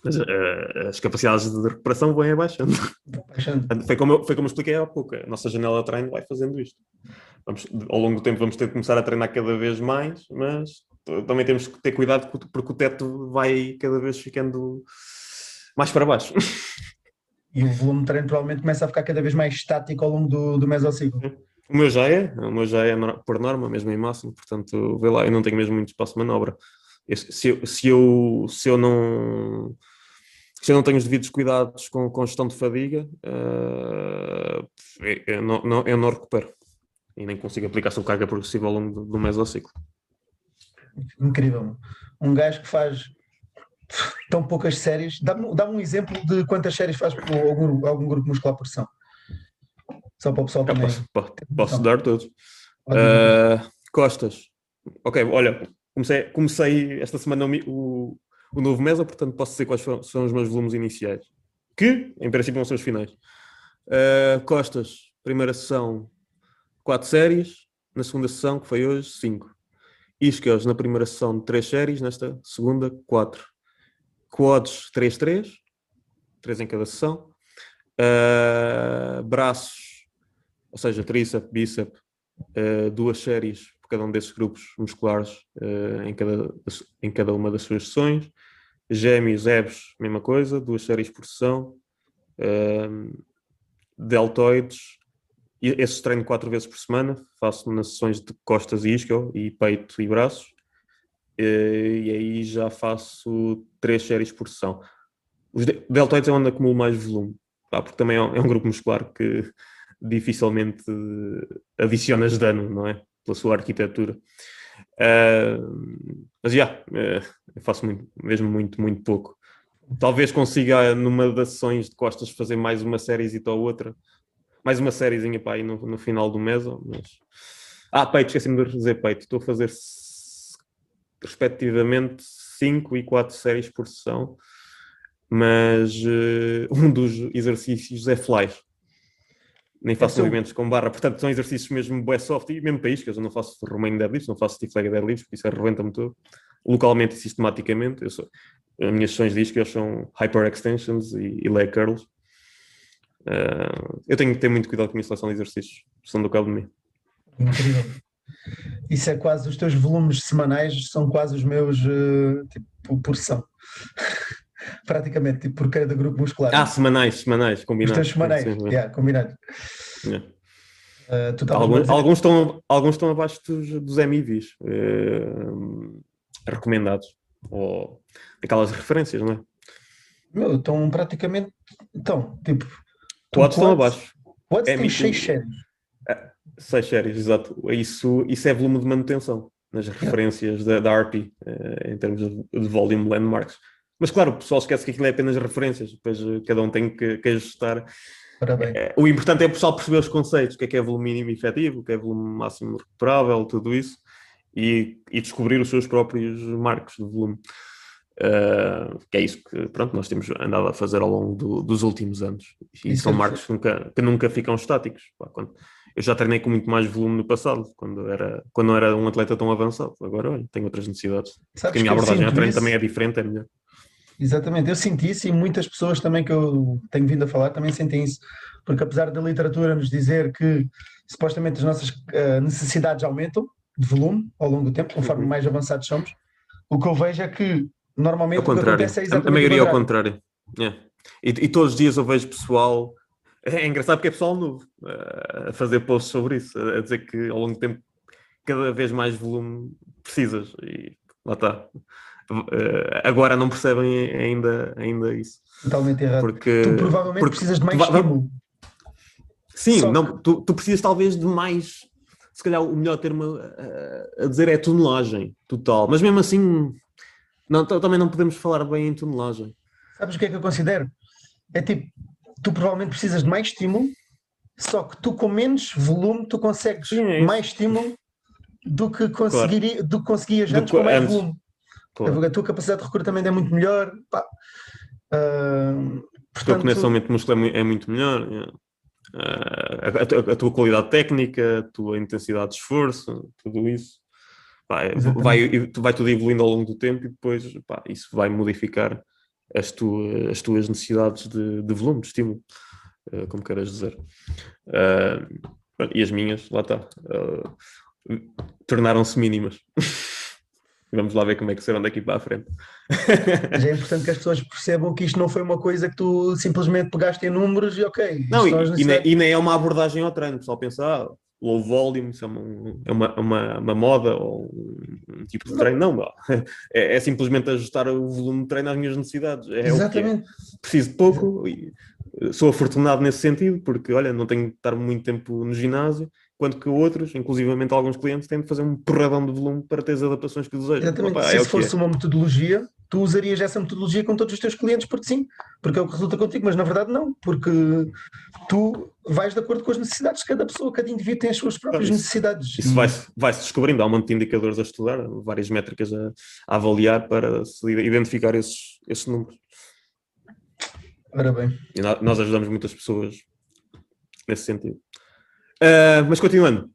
mas uh, as capacidades de recuperação vão abaixando. foi, como eu, foi como eu expliquei há pouco. A nossa janela de treino vai fazendo isto. Vamos, ao longo do tempo vamos ter de começar a treinar cada vez mais, mas também temos que ter cuidado porque o teto vai cada vez ficando mais para baixo. E o volume de treino provavelmente começa a ficar cada vez mais estático ao longo do, do mesociclo. O meu já é, o meu já é por norma, mesmo em máximo, portanto, vê lá, eu não tenho mesmo muito espaço de manobra. Se eu, se eu, se eu não se eu não tenho os devidos cuidados com, com gestão de fadiga, uh, eu, não, não, eu não recupero e nem consigo aplicar carga progressiva ao longo do, do mesociclo. Incrível. Um gajo que faz tão poucas séries, dá-me dá um exemplo de quantas séries faz por algum, algum grupo muscular por sessão. Só para o pessoal também. Posso, posso dar todos. Uh, costas. Ok, olha, comecei, comecei esta semana o, o novo Mesa, portanto posso dizer quais são os meus volumes iniciais, que em princípio vão ser os finais. Uh, costas, primeira sessão, 4 séries, na segunda sessão, que foi hoje, 5. Isquios, na primeira sessão, 3 séries, nesta segunda, 4. Quads, 3, 3, 3 em cada sessão. Uh, braços, ou seja, tríceps, bíceps, uh, duas séries por cada um desses grupos musculares uh, em, cada, em cada uma das suas sessões. Gêmeos, EBS, mesma coisa, duas séries por sessão. Deltoides, esses treino quatro vezes por semana, faço nas sessões de costas e isquio, e peito e braços. Uh, e aí já faço três séries por sessão. Os deltoides é onde acumulo mais volume, porque também é um, é um grupo muscular que dificilmente adicionas dano, não é? Pela sua arquitetura. Uh, mas já, yeah, uh, faço muito, mesmo muito, muito pouco. Talvez consiga numa das sessões de costas fazer mais uma série ou outra. Mais uma sériezinha para aí no, no final do mês. Mas... Ah, peito, esqueci-me de dizer peito. Estou a fazer respectivamente 5 e 4 séries por sessão. Mas uh, um dos exercícios é flies nem faço então, movimentos com barra, portanto são exercícios mesmo bué soft e mesmo para iscas, eu não faço Romanian deadlifts, não faço stiff leg deadlifts, porque isso arrebenta-me todo, localmente e sistematicamente, eu sou, as minhas sessões de iscas são hyper extensions e, e leg curls. Uh, eu tenho que ter muito cuidado com a minha seleção de exercícios, são do cabo de mim. Incrível. Isso é quase, os teus volumes semanais são quase os meus, uh, tipo, por sessão praticamente, tipo, por cada grupo muscular. Ah, semanais, semanais, combinados. Os semanais, sim, sim. Yeah, combinados. Yeah. Uh, alguns, alguns, estão, alguns estão abaixo dos, dos MIVs uh, recomendados, ou aquelas referências, não é? Meu, estão praticamente, então, tipo... Quads estão abaixo. Quads tem 6 séries. 6 séries, exato. Isso, isso é volume de manutenção nas referências yeah. da, da RP, uh, em termos de, de volume landmarks. Mas claro, o pessoal esquece que aquilo é apenas referências, depois eh, cada um tem que, que ajustar. É, o importante é o pessoal perceber os conceitos, o que é que é volume mínimo efetivo, o que é volume máximo recuperável, tudo isso, e, e descobrir os seus próprios marcos de volume. Uh, que é isso que pronto, nós temos andado a fazer ao longo do, dos últimos anos. E isso são é marcos que nunca, que nunca ficam estáticos. Pá, quando, eu já treinei com muito mais volume no passado, quando era, quando não era um atleta tão avançado. Agora, olha, tenho outras necessidades. Sabes Porque a minha abordagem a treino isso? também é diferente, é melhor. Exatamente, eu senti isso e muitas pessoas também que eu tenho vindo a falar também sentem isso, porque apesar da literatura nos dizer que supostamente as nossas uh, necessidades aumentam de volume ao longo do tempo, conforme uhum. mais avançados somos, o que eu vejo é que normalmente o que acontece é A maioria é o contrário. Yeah. E, e, todos os dias eu vejo pessoal, é engraçado porque é pessoal novo uh, a fazer posts sobre isso, a, dizer que ao longo do tempo cada vez mais volume precisas e lá está. Uh, agora não percebem ainda, ainda isso. Totalmente errado. Porque, tu provavelmente porque, precisas de mais estímulo. Sim, Só não, que... tu, tu precisas talvez de mais se calhar o melhor termo a, a, dizer é tonelagem total, mas mesmo assim não, também não podemos falar bem em tonelagem. Sabes o que é que eu considero? É tipo, tu provavelmente precisas de mais estímulo, só que tu com menos volume tu consegues Sim, é mais estímulo do que, conseguiria, claro. do que conseguias antes com mais antes. volume. Claro. A tua capacidade de recrutamento é muito melhor. Pá. Uh, portanto, o teu condicionamento muscular é muito melhor. Yeah. Uh, a, a, a, tua qualidade técnica, a tua intensidade de esforço, tudo isso. Pá, vai, vai tudo evoluindo ao longo do tempo e depois pá, isso vai modificar as, tuas as tuas necessidades de, de volume, de estímulo, uh, como queiras dizer. Uh, e as minhas, lá está, tornaram-se mínimas. Vamos lá ver como é que serão daqui para a frente. Mas é importante que as pessoas percebam que isto não foi uma coisa que tu simplesmente pegaste em números e ok. Não, e, e, nem, e, nem, é uma abordagem ao treino, só pensar ah, low volume, isso é uma, é uma, uma, uma moda ou um tipo de treino. Não, não. É, é, simplesmente ajustar o volume de treino às minhas necessidades. É, é. Exatamente. É. Preciso de pouco e sou afortunado nesse sentido, porque olha, não tenho que estar muito tempo no ginásio quanto que outros, inclusivamente alguns clientes, têm de fazer um porradão de volume para ter as adaptações que desejam. Exatamente. Opa, se, é fosse é. uma metodologia, tu usarias essa metodologia com todos os teus clientes, porque sim, porque é o que resulta contigo, mas na verdade não, porque tu vais de acordo com as necessidades de cada pessoa, cada indivíduo tem as suas próprias isso, necessidades. Isso vai-se vai descobrindo, há um monte de indicadores a estudar, várias métricas a, a avaliar para se identificar esses, esses números. Ora bem. E nós ajudamos muitas pessoas nesse sentido. Uh, mas continuando.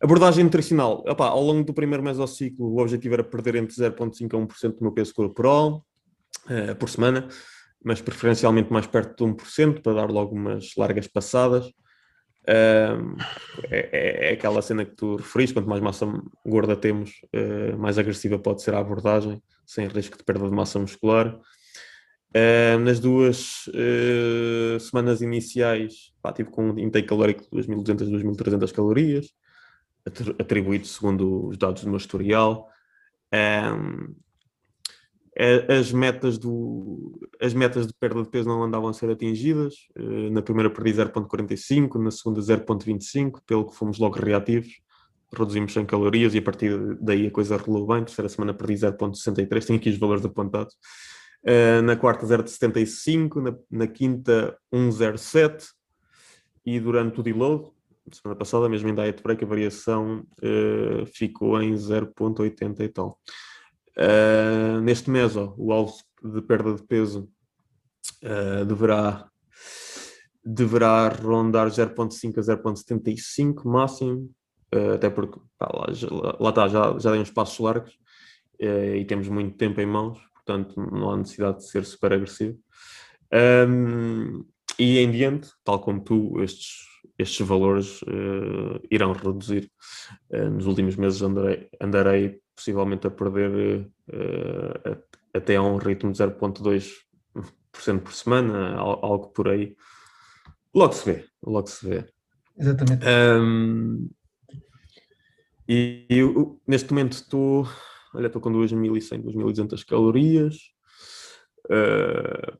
Abordagem nutricional. Opa, ao longo do primeiro mesociclo, o objetivo era perder entre 0,5% a 1% do meu peso corporal uh, por semana, mas preferencialmente mais perto de 1%, para dar logo umas largas passadas. Uh, é, é, aquela cena que tu referiste, quanto mais massa gorda temos, uh, mais agressiva pode ser a abordagem, sem risco de perda de massa muscular. Uh, nas duas uh, semanas iniciais, pá, tive com um intake calórico de 2.200 2.300 calorias, atribuído segundo os dados do meu historial. Um, as metas, do, as metas de perda de peso não andavam a ser atingidas. Uh, na primeira perdi 0.45, na segunda 0.25, pelo que fomos logo reativos. Reduzimos 100 calorias e a partir daí a coisa rolou bem. Terceira semana perdi 0.63, tenho aqui os valores apontados. Uh, na quarta 0,75, na, na quinta 1,07 e durante o deload, semana passada, mesmo em diet break, a variação uh, ficou em 0,80 e tal. Uh, neste mês, o alvo de perda de peso deverá, deverá rondar 0,5 a 0,75 máximo, até porque pá, lá, lá, lá está, já, já dei uns passos largos e temos muito tempo em mãos portanto não há necessidade de ser super agressivo. Um, e em diante, tal como tu, estes, estes valores uh, irão reduzir. Uh, nos últimos meses andarei, andarei possivelmente a perder uh, até a um ritmo de 0,2% por semana, algo por aí. Logo se vê, logo se vê. Exatamente. Um, e eu, neste momento estou olha, estou com 2.100, 2.200 calorias, uh,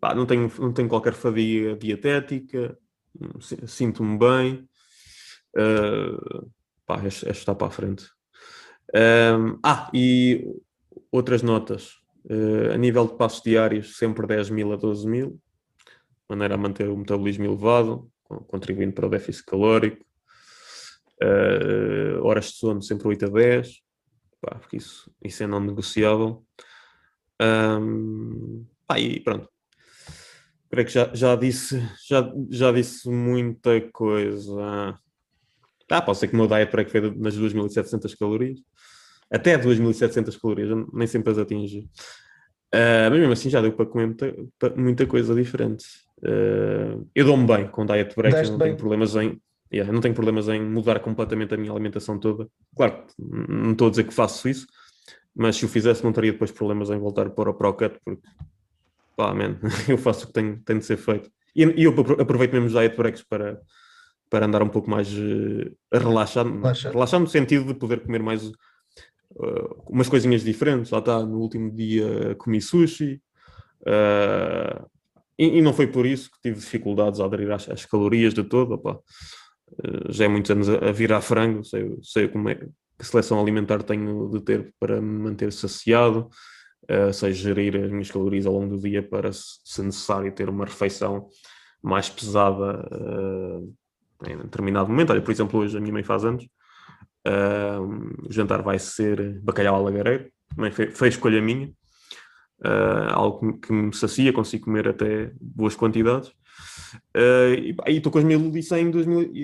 pá, não, tenho, não tenho qualquer fadiga dietética, sinto-me bem, uh, pá, este, este está para a frente. Um, ah, e outras notas, uh, a nível de passos diários, sempre 10 mil a 12 mil, maneira a manter o metabolismo elevado, contribuindo para o déficit calórico. Uh, horas de sono sempre 8 a 10, pá, porque isso, isso é não negociável. Um, pá, e pronto. Creio que já, já, disse, já, já disse muita coisa. Ah, pode ser que o meu diet que foi nas 2.700 calorias. Até 2.700 calorias, nem sempre as atingi. Uh, mas mesmo assim já deu para comer muita, muita coisa diferente. Uh, eu dou-me bem com diet break, não bem. tenho problemas em Yeah, não tenho problemas em mudar completamente a minha alimentação toda. Claro, não estou a dizer que faço isso, mas se o fizesse não teria depois problemas em voltar para o ProCut, porque pá, man, eu faço o que tem, tem de ser feito. E, e eu aproveito mesmo os diet breaks para, para andar um pouco mais uh, relaxado, relaxado no sentido de poder comer mais uh, umas coisinhas diferentes. Lá está, no último dia comi sushi. Uh, e, e, não foi por isso que tive dificuldades a aderir às, às calorias de todo. Opa. Uh, já há muitos anos a, virar frango, sei, sei como é que seleção alimentar tenho de ter para me manter saciado, uh, sei gerir as minhas calorias ao longo do dia para, se necessário, ter uma refeição mais pesada uh, em determinado momento. Olha, por exemplo, hoje a minha mãe faz anos, uh, o jantar vai ser bacalhau à lagareiro, também foi, foi escolha minha, algo que me sacia, consigo comer até boas quantidades. Uh, e aí estou com as 1100,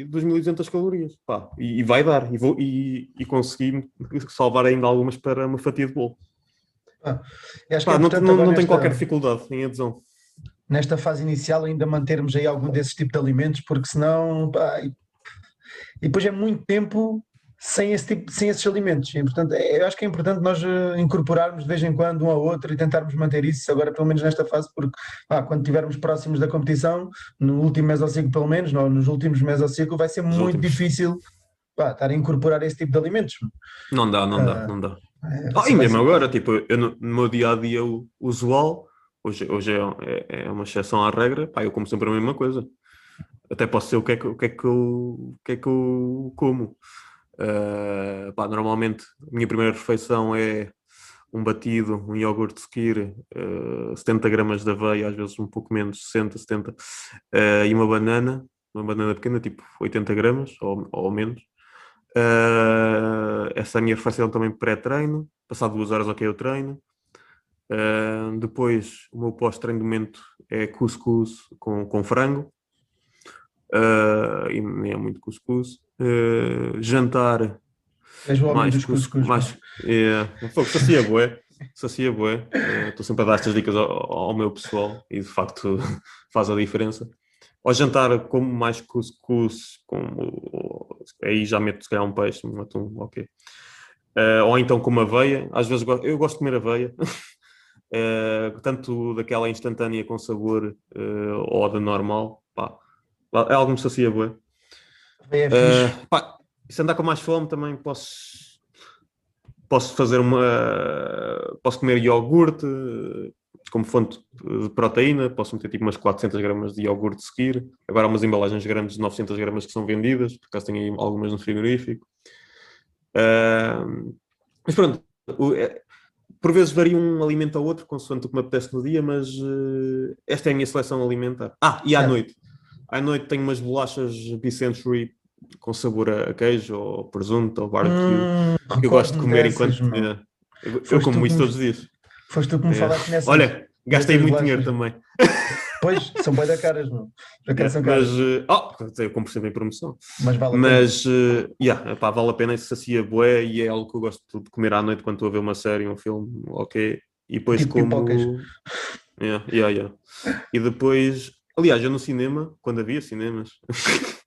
2200 calorias, pá, e, e, vai dar, e, vou, e, e consegui salvar ainda algumas para uma fatia de bolo. Ah, pá, é não, não, não tem qualquer dificuldade em adesão nesta fase inicial ainda mantermos aí algum desses tipos de alimentos, porque senão pá, e depois é muito tempo sem, esse tipo, sem esses alimentos. É, eu acho que é importante nós eh, incorporarmos de vez em quando um ao outro e tentarmos manter isso agora, pelo menos nesta fase, porque pá, quando estivermos próximos da competição, no último mês ao ciclo, pelo menos, no, nos últimos meses ao ciclo, vai ser Os muito últimos. difícil pá, estar a incorporar esse tipo de alimentos. Não dá, não uh, dá, não dá. É, ah, e mesmo ser... agora, tipo, eu, no, meu dia a dia usual, Hoje, hoje é, é, é, uma exceção à regra, pá, eu como sempre a mesma coisa. Até posso ser o que é que, o que, é que, eu, o que, é que eu como. Uh, pá, normalmente a minha primeira refeição é um batido, um iogurte skir, uh, 70 gramas de aveia, às vezes um pouco menos, 60, 70, uh, e uma banana, uma banana pequena, tipo 80 gramas ou, ou menos. Uh, essa é a minha refeição também pré-treino. Passado duas horas, ok, eu treino. Depois, o meu pós-treino de momento é cuscuz com, com frango. E nem é muito cuscuz. Uh, jantar. És o homem mais dos cuscuz. Mais, é, sacia boé. Sacia boé. Estou sempre a dar estas dicas ao, ao, meu pessoal e de facto faz a diferença. Ao jantar, como mais cuscuz, como, aí já meto se calhar um peixe, um atum, ok. Uh, ou então com aveia. Às vezes eu gosto de comer aveia. uh, tanto daquela instantânea com sabor uh, ou da normal, pá, é algo que me sacia boa. É uh, pá, se andar com mais fome também posso posso fazer uma posso comer iogurte como fonte de proteína, posso meter tipo umas 400 gramas de iogurte seguir. Agora há umas embalagens grandes de 900 gramas que são vendidas, por acaso tenho aí algumas no frigorífico. Uh, mas pronto, por vezes varia um alimento ao outro, consoante o que me apetece no dia, mas uh, esta é a minha seleção alimentar. Ah, e à é. noite. À noite tenho umas bolachas Bicentenary com sabor a queijo, ou presunto, ou barbecue, hum, que eu gosto de comer dessas, enquanto. Uh, eu, eu como isso todos os dias. Foste tu que me é. falaste nessa. Olha, gastei muito dinheiro também. Pois, são bem da caras, não? É, são caras. Mas, uh, oh, eu compro sempre em promoção. Mas vale a mas, pena. Uh, yeah, pá, vale a pena e sacia bué e é algo que eu gosto de comer à noite quando estou a ver uma série, um filme, ok. E depois tipo como... Yeah, yeah, yeah. E depois, aliás, eu no cinema, quando havia cinemas,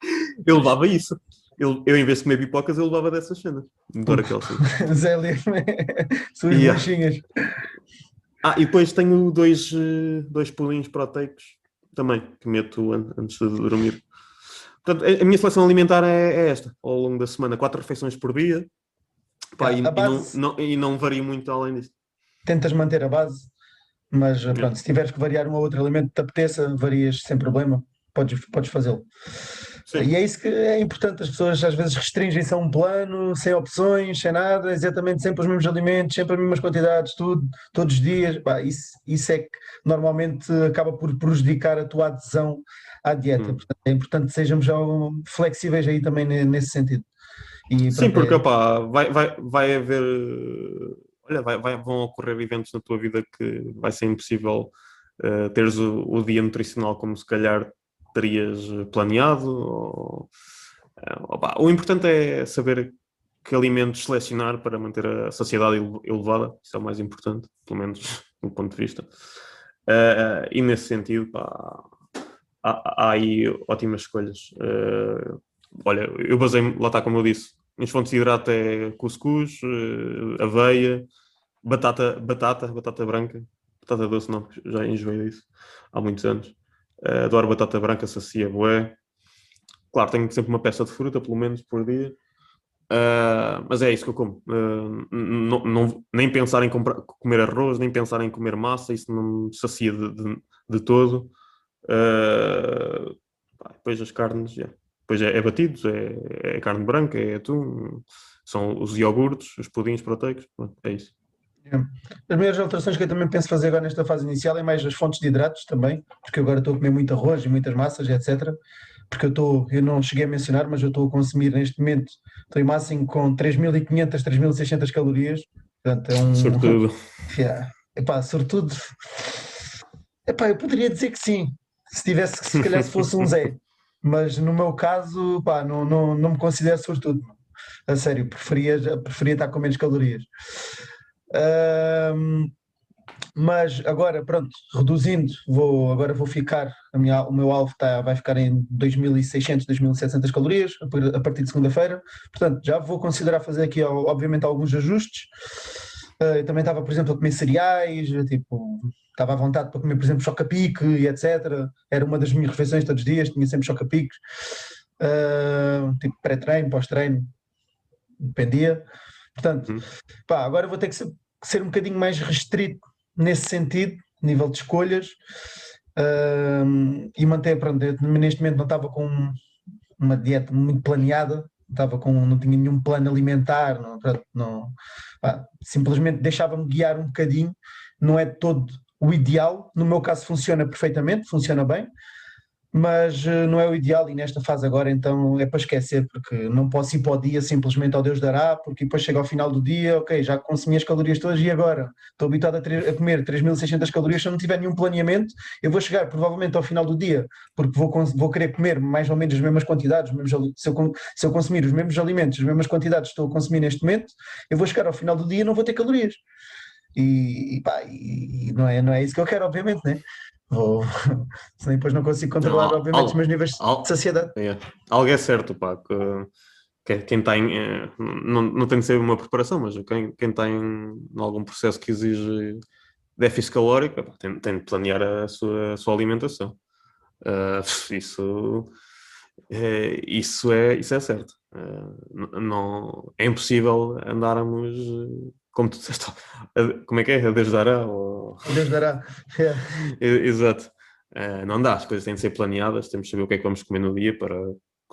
eu levava isso. Eu, eu, em vez de comer pipocas, eu levava dessas cenas. Aquela cena. Zé suas yeah. Ah, e depois tenho dois, eh, dois pulinhos proteicos também, que meto antes de dormir. Portanto, a minha seleção alimentar é, é esta, ao longo da semana, quatro refeições por dia, pá, e, base... e, não, não, e não vario muito além disso. Tentas manter a base, mas pronto, se tiveres que variar um ou outro alimento te apeteça, varias sem problema, podes, podes fazê-lo. Sim. E é isso que é importante, as pessoas às vezes restringem-se a um plano, sem opções, sem nada, exatamente sempre os mesmos alimentos, sempre as mesmas quantidades, tudo, todos os dias. Bah, isso, isso é que normalmente acaba por prejudicar a tua adesão à dieta. Hum. Portanto, é importante que sejamos já flexíveis aí também nesse sentido. E, Sim, porque é... vai, vai, vai haver. Olha, vai, vai, vão ocorrer eventos na tua vida que vai ser impossível uh, teres o, o dia nutricional como se calhar terias planeado? Ou, eh, o importante é saber que alimentos selecionar para manter a saciedade elevada, isso é o mais importante, pelo menos do ponto de vista. Uh, e nesse sentido, pá, há, há, aí ótimas escolhas. Uh, olha, eu basei lá está como eu disse, as fontes de hidrato é cuscuz, uh, aveia, batata, batata, batata branca, batata doce não, já enjoei disso há muitos anos. Adoro batata branca, sacia bué. Claro, tenho sempre uma peça de fruta, pelo menos, por dia. Uh, mas é isso que eu como. Uh, não, não, nem pensar em comprar, comer arroz, nem pensar em comer massa, isso não me sacia de, de, de todo. Uh, depois as carnes, yeah. depois é, é batidos, é, é, carne branca, é atum, são os iogurtes, os pudins proteicos, é isso. As maiores alterações que eu também penso fazer agora nesta fase inicial é mais as fontes de hidratos também, porque agora estou a comer muito arroz e muitas massas, etc. Porque eu estou, eu não cheguei a mencionar, mas eu estou a consumir neste momento, estou em máximo com 3.500, 3.600 calorias. Portanto, é um. Sobretudo. Yeah. Epá, sobretudo. Epá, eu poderia dizer que sim, se tivesse, se calhar se fosse um Zé. Mas no meu caso, pá, não, não, não me considero sobretudo. A sério, preferia, preferia estar com menos calorias. Mas agora, pronto, reduzindo, vou, agora vou ficar, minha, o meu alvo tá, vai ficar em 2.600, 2.700 calorias a partir de segunda-feira. Portanto, já vou considerar fazer aqui, obviamente, alguns ajustes. Uh, eu também estava, por exemplo, a comer cereais, tipo, estava à vontade para comer, por exemplo, choca-pique e etc. Era uma das minhas refeições todos os dias, tinha sempre choca-piques. Uh, tipo, pré-treino, pós-treino, dependia. Portanto, uhum. pá, agora vou ter que ser, ser, um bocadinho mais restrito nesse sentido, nível de escolhas, uh, e manter, pronto, neste momento não estava com uma dieta muito planeada, estava com, não tinha nenhum plano alimentar, não, não pá, simplesmente deixava-me guiar um bocadinho, não é todo o ideal, no meu caso funciona perfeitamente, funciona bem, mas uh, não é o ideal e nesta fase agora então é para esquecer, porque não posso ir para o dia simplesmente ao Deus dará, porque depois chega ao final do dia, ok, já consumi as calorias todas e agora? Estou habituado a, a comer 3.600 calorias, se eu não tiver nenhum planeamento, eu vou chegar provavelmente ao final do dia, porque vou, vou querer comer mais ou menos as mesmas quantidades, mesmos, se, eu, se eu consumir os mesmos alimentos, as mesmas quantidades que estou a consumir neste momento, eu vou chegar ao final do dia e não vou ter calorias. E, e, pá, e, não, é, não é isso que eu quero, obviamente, né? Ou, senão depois não consigo controlar, não, obviamente, algo, os meus níveis de saciedade. É, algo é certo, pá, que, que quem tem, é, não, não tem de ser uma preparação, mas quem, quem tem algum processo que exige déficit calórico, pá, tem, tem de planear a sua, a sua alimentação. Uh, isso, é, isso, é, isso é certo. Uh, não, é impossível andarmos como tu disseste, como é que é? A Deus dará? Ou... A Deus dará. Exato. Uh, não dá, as coisas têm de ser planeadas, temos de saber o que é que vamos comer no dia para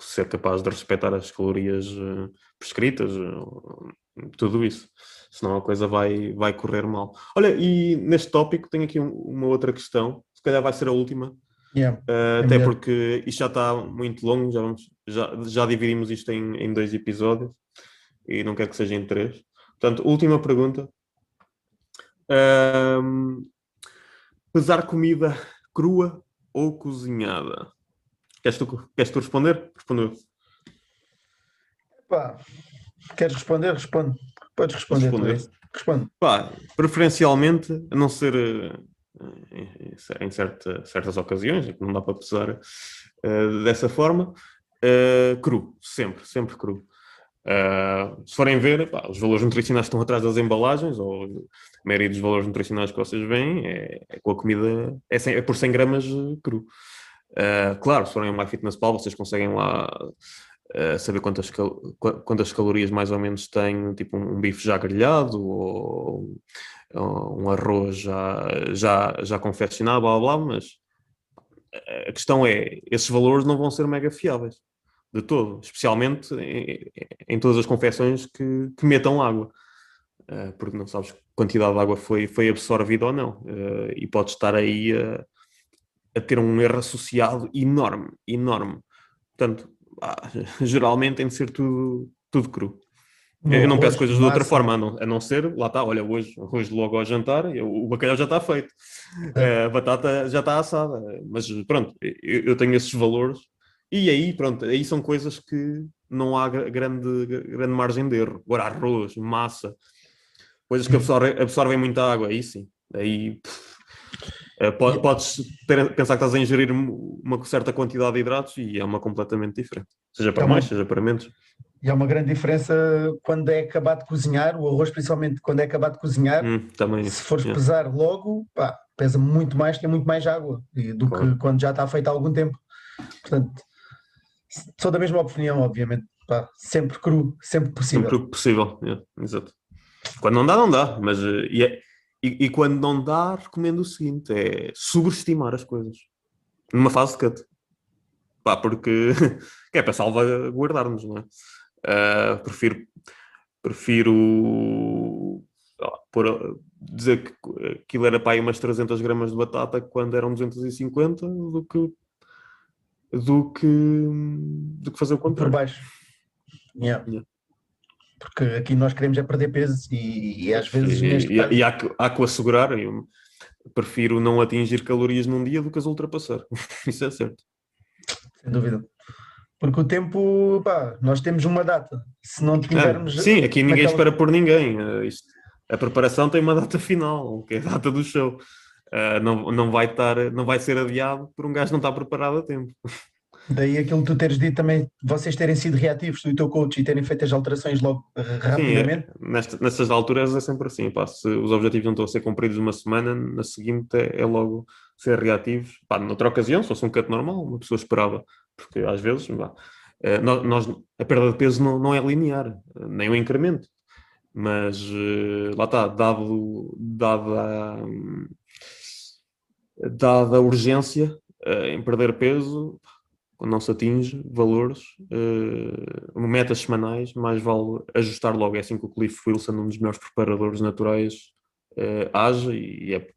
ser capaz de respeitar as calorias uh, prescritas, uh, tudo isso. Senão a coisa vai, vai correr mal. Olha, e neste tópico tenho aqui um, uma outra questão, se calhar vai ser a última. Yeah. É até porque isto já está muito longo, já, vamos, já, já dividimos isto em, em dois episódios e não quero que seja em três. Portanto, última pergunta. Um, pesar comida crua ou cozinhada? Queres tu, queres tu responder? Respondeu. Pá, queres responder? Responde. Podes responder. responder. Responde. Pá, preferencialmente, a não ser eh, em certa, certas ocasiões, que não dá para pesar uh, dessa forma, uh, cru, sempre, sempre cru. Uh, se forem ver, pá, os valores nutricionais estão atrás das embalagens, ou a maioria dos valores nutricionais que vocês veem é, é com a comida, é, é, por 100 gramas cru. Uh, claro, se forem ao MyFitnessPal, vocês conseguem lá uh, saber quantas, cal quantas calorias mais ou menos tem, tipo um, um bife já grelhado, ou, ou, um arroz já, já, já confeccionado, blá blá, mas a questão é, esses valores não vão ser mega fiáveis de todo, especialmente em, em todas as confecções que, que metam água, uh, porque não sabes quantidade de água foi, foi absorvida ou não, uh, e pode estar aí a, a, ter um erro associado enorme, enorme. Portanto, ah, geralmente tem de ser tudo, tudo cru. Não, eu não peço coisas de outra forma, a não, a não ser, lá está, olha, hoje, hoje logo ao jantar, eu, o bacalhau já está feito, é. a batata já está assada, mas pronto, eu, eu tenho esses valores e aí, pronto, aí são coisas que não há grande, grande margem de erro. Agora, arroz, massa, coisas que absorvem, absorvem muita água, aí sim. Aí uh, podes ter, pensar que estás a ingerir uma certa quantidade de hidratos e é uma completamente diferente. Seja para é mais, seja para menos. E há uma grande diferença quando é acabado de cozinhar, o arroz principalmente quando é acabado de cozinhar, hum, também, se fores yeah. pesar logo, pá, pesa muito mais, tem muito mais água do claro. que quando já está feito há algum tempo. Portanto, sou da mesma opinião, obviamente. Pá, sempre cru, sempre possível. Sempre possível, yeah, exato. Quando não dá, não dá, mas uh, e, é, e, e, quando não dá, recomendo o seguinte: é subestimar as coisas. numa fase de cut. Pá, porque é para salvaguardar-nos, não é? Uh, prefiro, prefiro por, dizer que aquilo era para aí umas 300 gramas de batata quando eram 250 do que do que, do que fazer o contrário. Por baixo. Yeah. Yeah. Porque aqui nós queremos é perder peso e, e às vezes. E, e, caso... e há, que, há que o assegurar. Eu prefiro não atingir calorias num dia do que as ultrapassar. Isso é certo. Sem dúvida. Porque o tempo, pá, nós temos uma data. Se não tivermos. É, sim, aqui ninguém naquela... espera por ninguém. Uh, isto, a preparação tem uma data final, que é a data do show. Uh, não, não, vai estar, não vai ser adiado por um gajo não estar preparado a tempo. Daí aquilo que tu teres dito também, vocês terem sido reativos do teu coach e terem feito as alterações logo rapidamente. Sim, é, nesta, nessas alturas é sempre assim, pá, se os objetivos não estão a ser cumpridos uma semana, na seguinte é, é logo ser reativos. Pá, noutra ocasião, se fosse um cut normal, uma pessoa esperava porque às vezes pá, uh, nós, a perda de peso não, não é linear, nem o incremento. Mas uh, lá está, dado, dado a, dada a urgência uh, em perder peso, quando não se atinge valores, uh, metas semanais, mais vale ajustar logo. É assim que o Cliff Wilson, um dos melhores preparadores naturais, uh, age e, é,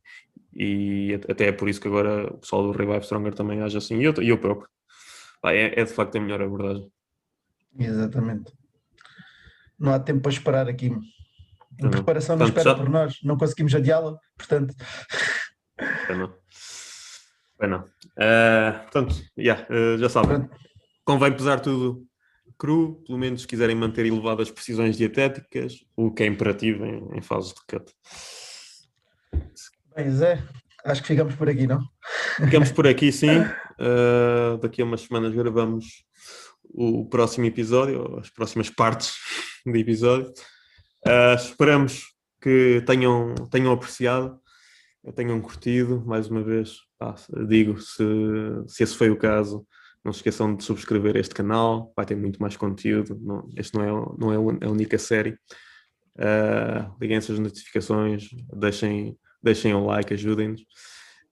e até é por isso que agora o pessoal do Revive Stronger também age assim, e eu, eu próprio. É, é de facto a melhor abordagem. Exatamente. Não há tempo para esperar aqui. A preparação não, espera já... por nós, não conseguimos adiá-la, portanto. Não. Não. Uh, portanto, yeah, uh, já sabem. Convém pesar tudo cru, pelo menos se quiserem manter elevadas precisões dietéticas, o que é imperativo em, em fase de cut. Bem, Zé, acho que ficamos por aqui, não? Ficamos por aqui, sim. Uh, daqui a umas semanas gravamos o próximo episódio, as próximas partes do episódio. Uh, esperamos que tenham, tenham apreciado, tenham curtido, mais uma vez, digo, se, se esse foi o caso, não se esqueçam de subscrever este canal, vai ter muito mais conteúdo, não, este não é, não é a única série. Uh, liguem as notificações, deixem, deixem um like, ajudem-nos.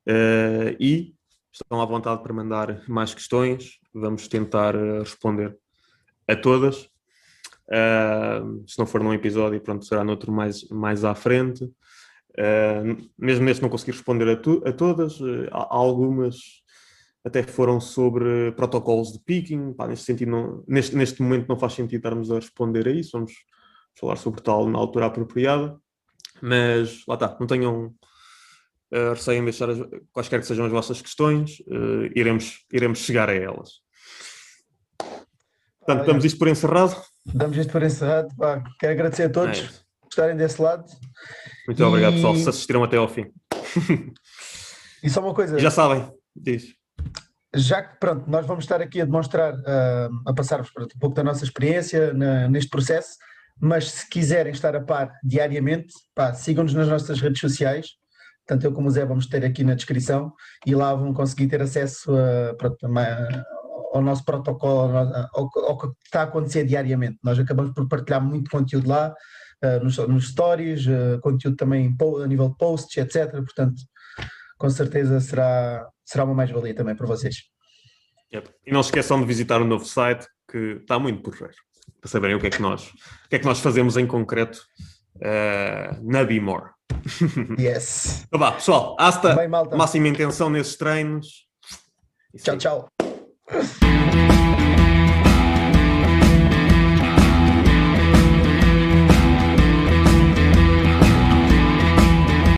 Uh, e estão à vontade para mandar mais questões, vamos tentar responder a todas. Uh, se não for num episódio, pronto, será noutro mais, mais à frente. Uh, mesmo neste não consegui responder a, tu, a todas, uh, algumas até foram sobre protocolos de picking, pá, neste, sentido não, neste, neste momento não faz sentido estarmos a responder a isso, vamos falar sobre tal na altura apropriada, mas lá está, não tenham uh, receio em deixar as, quaisquer que sejam as vossas questões, uh, iremos, iremos chegar a elas. Portanto, damos isto por encerrado. Damos isto por encerrado. Pá, quero agradecer a todos é por estarem desse lado. Muito e... obrigado, pessoal, se assistiram até ao fim. e só uma coisa. Já sabem, diz. Já que, pronto, nós vamos estar aqui a demonstrar, uh, a passar-vos um pouco da nossa experiência na, neste processo, mas se quiserem estar a par diariamente, sigam-nos nas nossas redes sociais, tanto eu como o Zé vamos ter aqui na descrição, e lá vão conseguir ter acesso a, pronto, a, ao nosso protocolo, ao, ao, que está a acontecer diariamente. Nós acabamos por partilhar muito conteúdo lá, nos, nos, stories, uh, conteúdo também a nível de posts, etc. Portanto, com certeza será, será uma mais-valia também para vocês. Yep. E não se esqueçam de visitar o novo site, que está muito por ver, para saberem o que é que nós, o que é que nós fazemos em concreto uh, na Be More. Yes. Então vá, pessoal, hasta Bem, máxima intenção nesses treinos. Tchau, tchau.